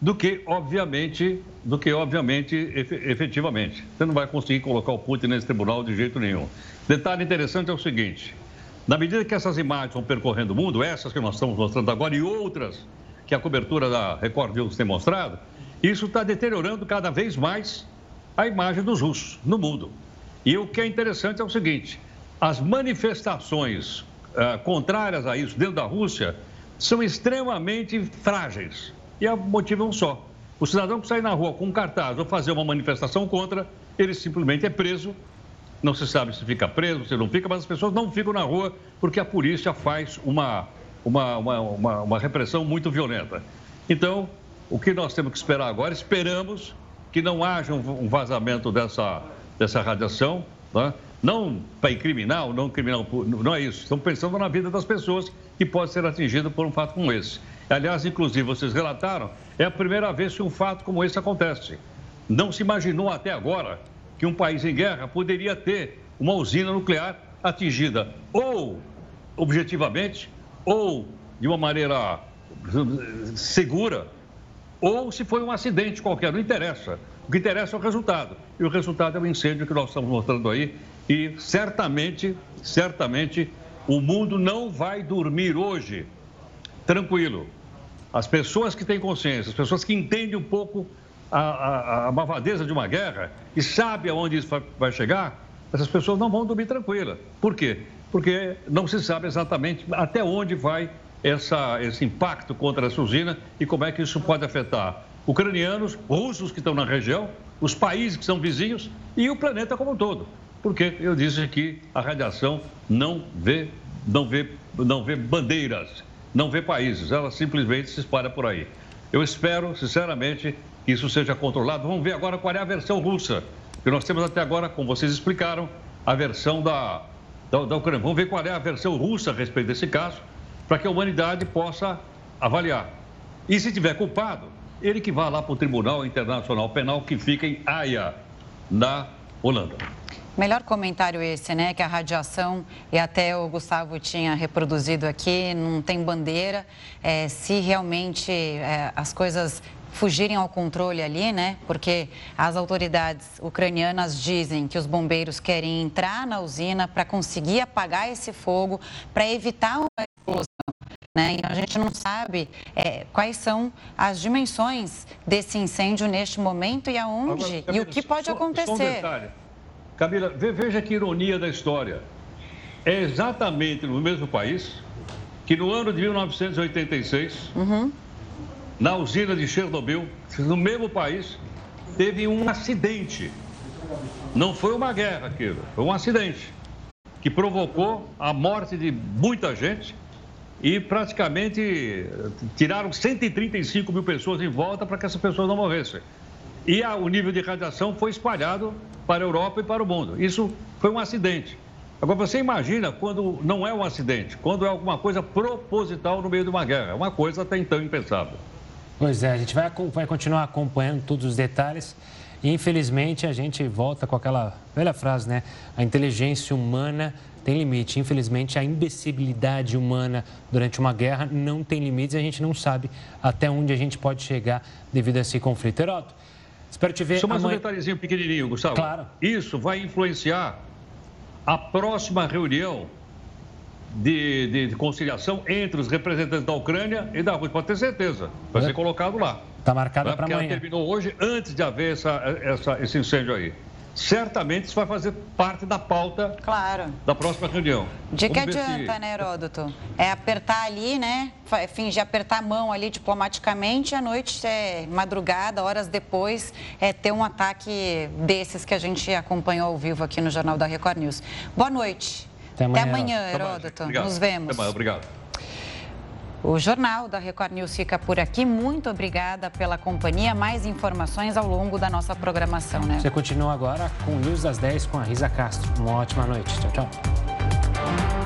do que, obviamente, do que, obviamente, efetivamente. Você não vai conseguir colocar o Putin nesse tribunal de jeito nenhum. Detalhe interessante é o seguinte: na medida que essas imagens vão percorrendo o mundo, essas que nós estamos mostrando agora e outras que a cobertura da Record News tem mostrado, isso está deteriorando cada vez mais a imagem dos russos no mundo. E o que é interessante é o seguinte: as manifestações uh, contrárias a isso dentro da Rússia são extremamente frágeis. E o motivo é um só. O cidadão que sai na rua com um cartaz ou fazer uma manifestação contra, ele simplesmente é preso. Não se sabe se fica preso, se não fica, mas as pessoas não ficam na rua porque a polícia faz uma, uma, uma, uma, uma repressão muito violenta. Então, o que nós temos que esperar agora? Esperamos que não haja um vazamento dessa, dessa radiação, né? não para incriminar ou não criminal, não é isso. Estamos pensando na vida das pessoas que pode ser atingida por um fato como esse. Aliás, inclusive, vocês relataram, é a primeira vez que um fato como esse acontece. Não se imaginou até agora que um país em guerra poderia ter uma usina nuclear atingida ou objetivamente, ou de uma maneira segura, ou se foi um acidente qualquer, não interessa. O que interessa é o resultado. E o resultado é o incêndio que nós estamos mostrando aí e certamente, certamente, o mundo não vai dormir hoje tranquilo. As pessoas que têm consciência, as pessoas que entendem um pouco a, a, a malvadeza de uma guerra e sabem aonde isso vai chegar, essas pessoas não vão dormir tranquilas. Por quê? Porque não se sabe exatamente até onde vai essa, esse impacto contra essa usina e como é que isso pode afetar ucranianos, russos que estão na região, os países que são vizinhos e o planeta como um todo porque eu disse que a radiação não vê, não vê, não vê bandeiras, não vê países, ela simplesmente se espalha por aí. Eu espero, sinceramente, que isso seja controlado. Vamos ver agora qual é a versão russa, que nós temos até agora, como vocês explicaram, a versão da, da, da Ucrânia. Vamos ver qual é a versão russa a respeito desse caso, para que a humanidade possa avaliar. E se tiver culpado, ele que vá lá para o Tribunal Internacional Penal que fica em Haia, na Holanda. Melhor comentário esse, né? Que a radiação, e até o Gustavo tinha reproduzido aqui, não tem bandeira. É, se realmente é, as coisas fugirem ao controle ali, né? Porque as autoridades ucranianas dizem que os bombeiros querem entrar na usina para conseguir apagar esse fogo, para evitar uma explosão. Né? Então, a gente não sabe é, quais são as dimensões desse incêndio neste momento e aonde Agora, e o que pode só, acontecer. Só um detalhe. Camila, veja que ironia da história. É exatamente no mesmo país que no ano de 1986, uhum. na usina de Chernobyl, no mesmo país, teve um acidente. Não foi uma guerra aquilo, foi um acidente que provocou a morte de muita gente e praticamente tiraram 135 mil pessoas em volta para que essas pessoas não morressem. E a, o nível de radiação foi espalhado para a Europa e para o mundo. Isso foi um acidente. Agora, você imagina quando não é um acidente, quando é alguma coisa proposital no meio de uma guerra. É uma coisa até então impensável. Pois é, a gente vai, vai continuar acompanhando todos os detalhes E infelizmente a gente volta com aquela velha frase, né? A inteligência humana tem limite. Infelizmente, a imbecilidade humana durante uma guerra não tem limites e a gente não sabe até onde a gente pode chegar devido a esse conflito. Heroto, espero te ver Só mais amanhã... um detalhezinho pequenininho, Gustavo. Claro. Isso vai influenciar a próxima reunião de, de, de, conciliação entre os representantes da Ucrânia e da Rússia. Pode ter certeza. Vai é. ser colocado lá. Está marcada né? para amanhã. Ela terminou hoje, antes de haver essa, essa, esse incêndio aí certamente isso vai fazer parte da pauta claro. da próxima reunião. De que adianta, se... né, Heródoto? É apertar ali, né? Fingir apertar a mão ali diplomaticamente, à noite, é, madrugada, horas depois, é ter um ataque desses que a gente acompanhou ao vivo aqui no Jornal da Record News. Boa noite. Até amanhã, Até amanhã Heródoto. Nos vemos. Até amanhã, obrigado. O Jornal da Record News fica por aqui. Muito obrigada pela companhia. Mais informações ao longo da nossa programação, né? Você continua agora com News das 10 com a Risa Castro. Uma ótima noite. Tchau, tchau.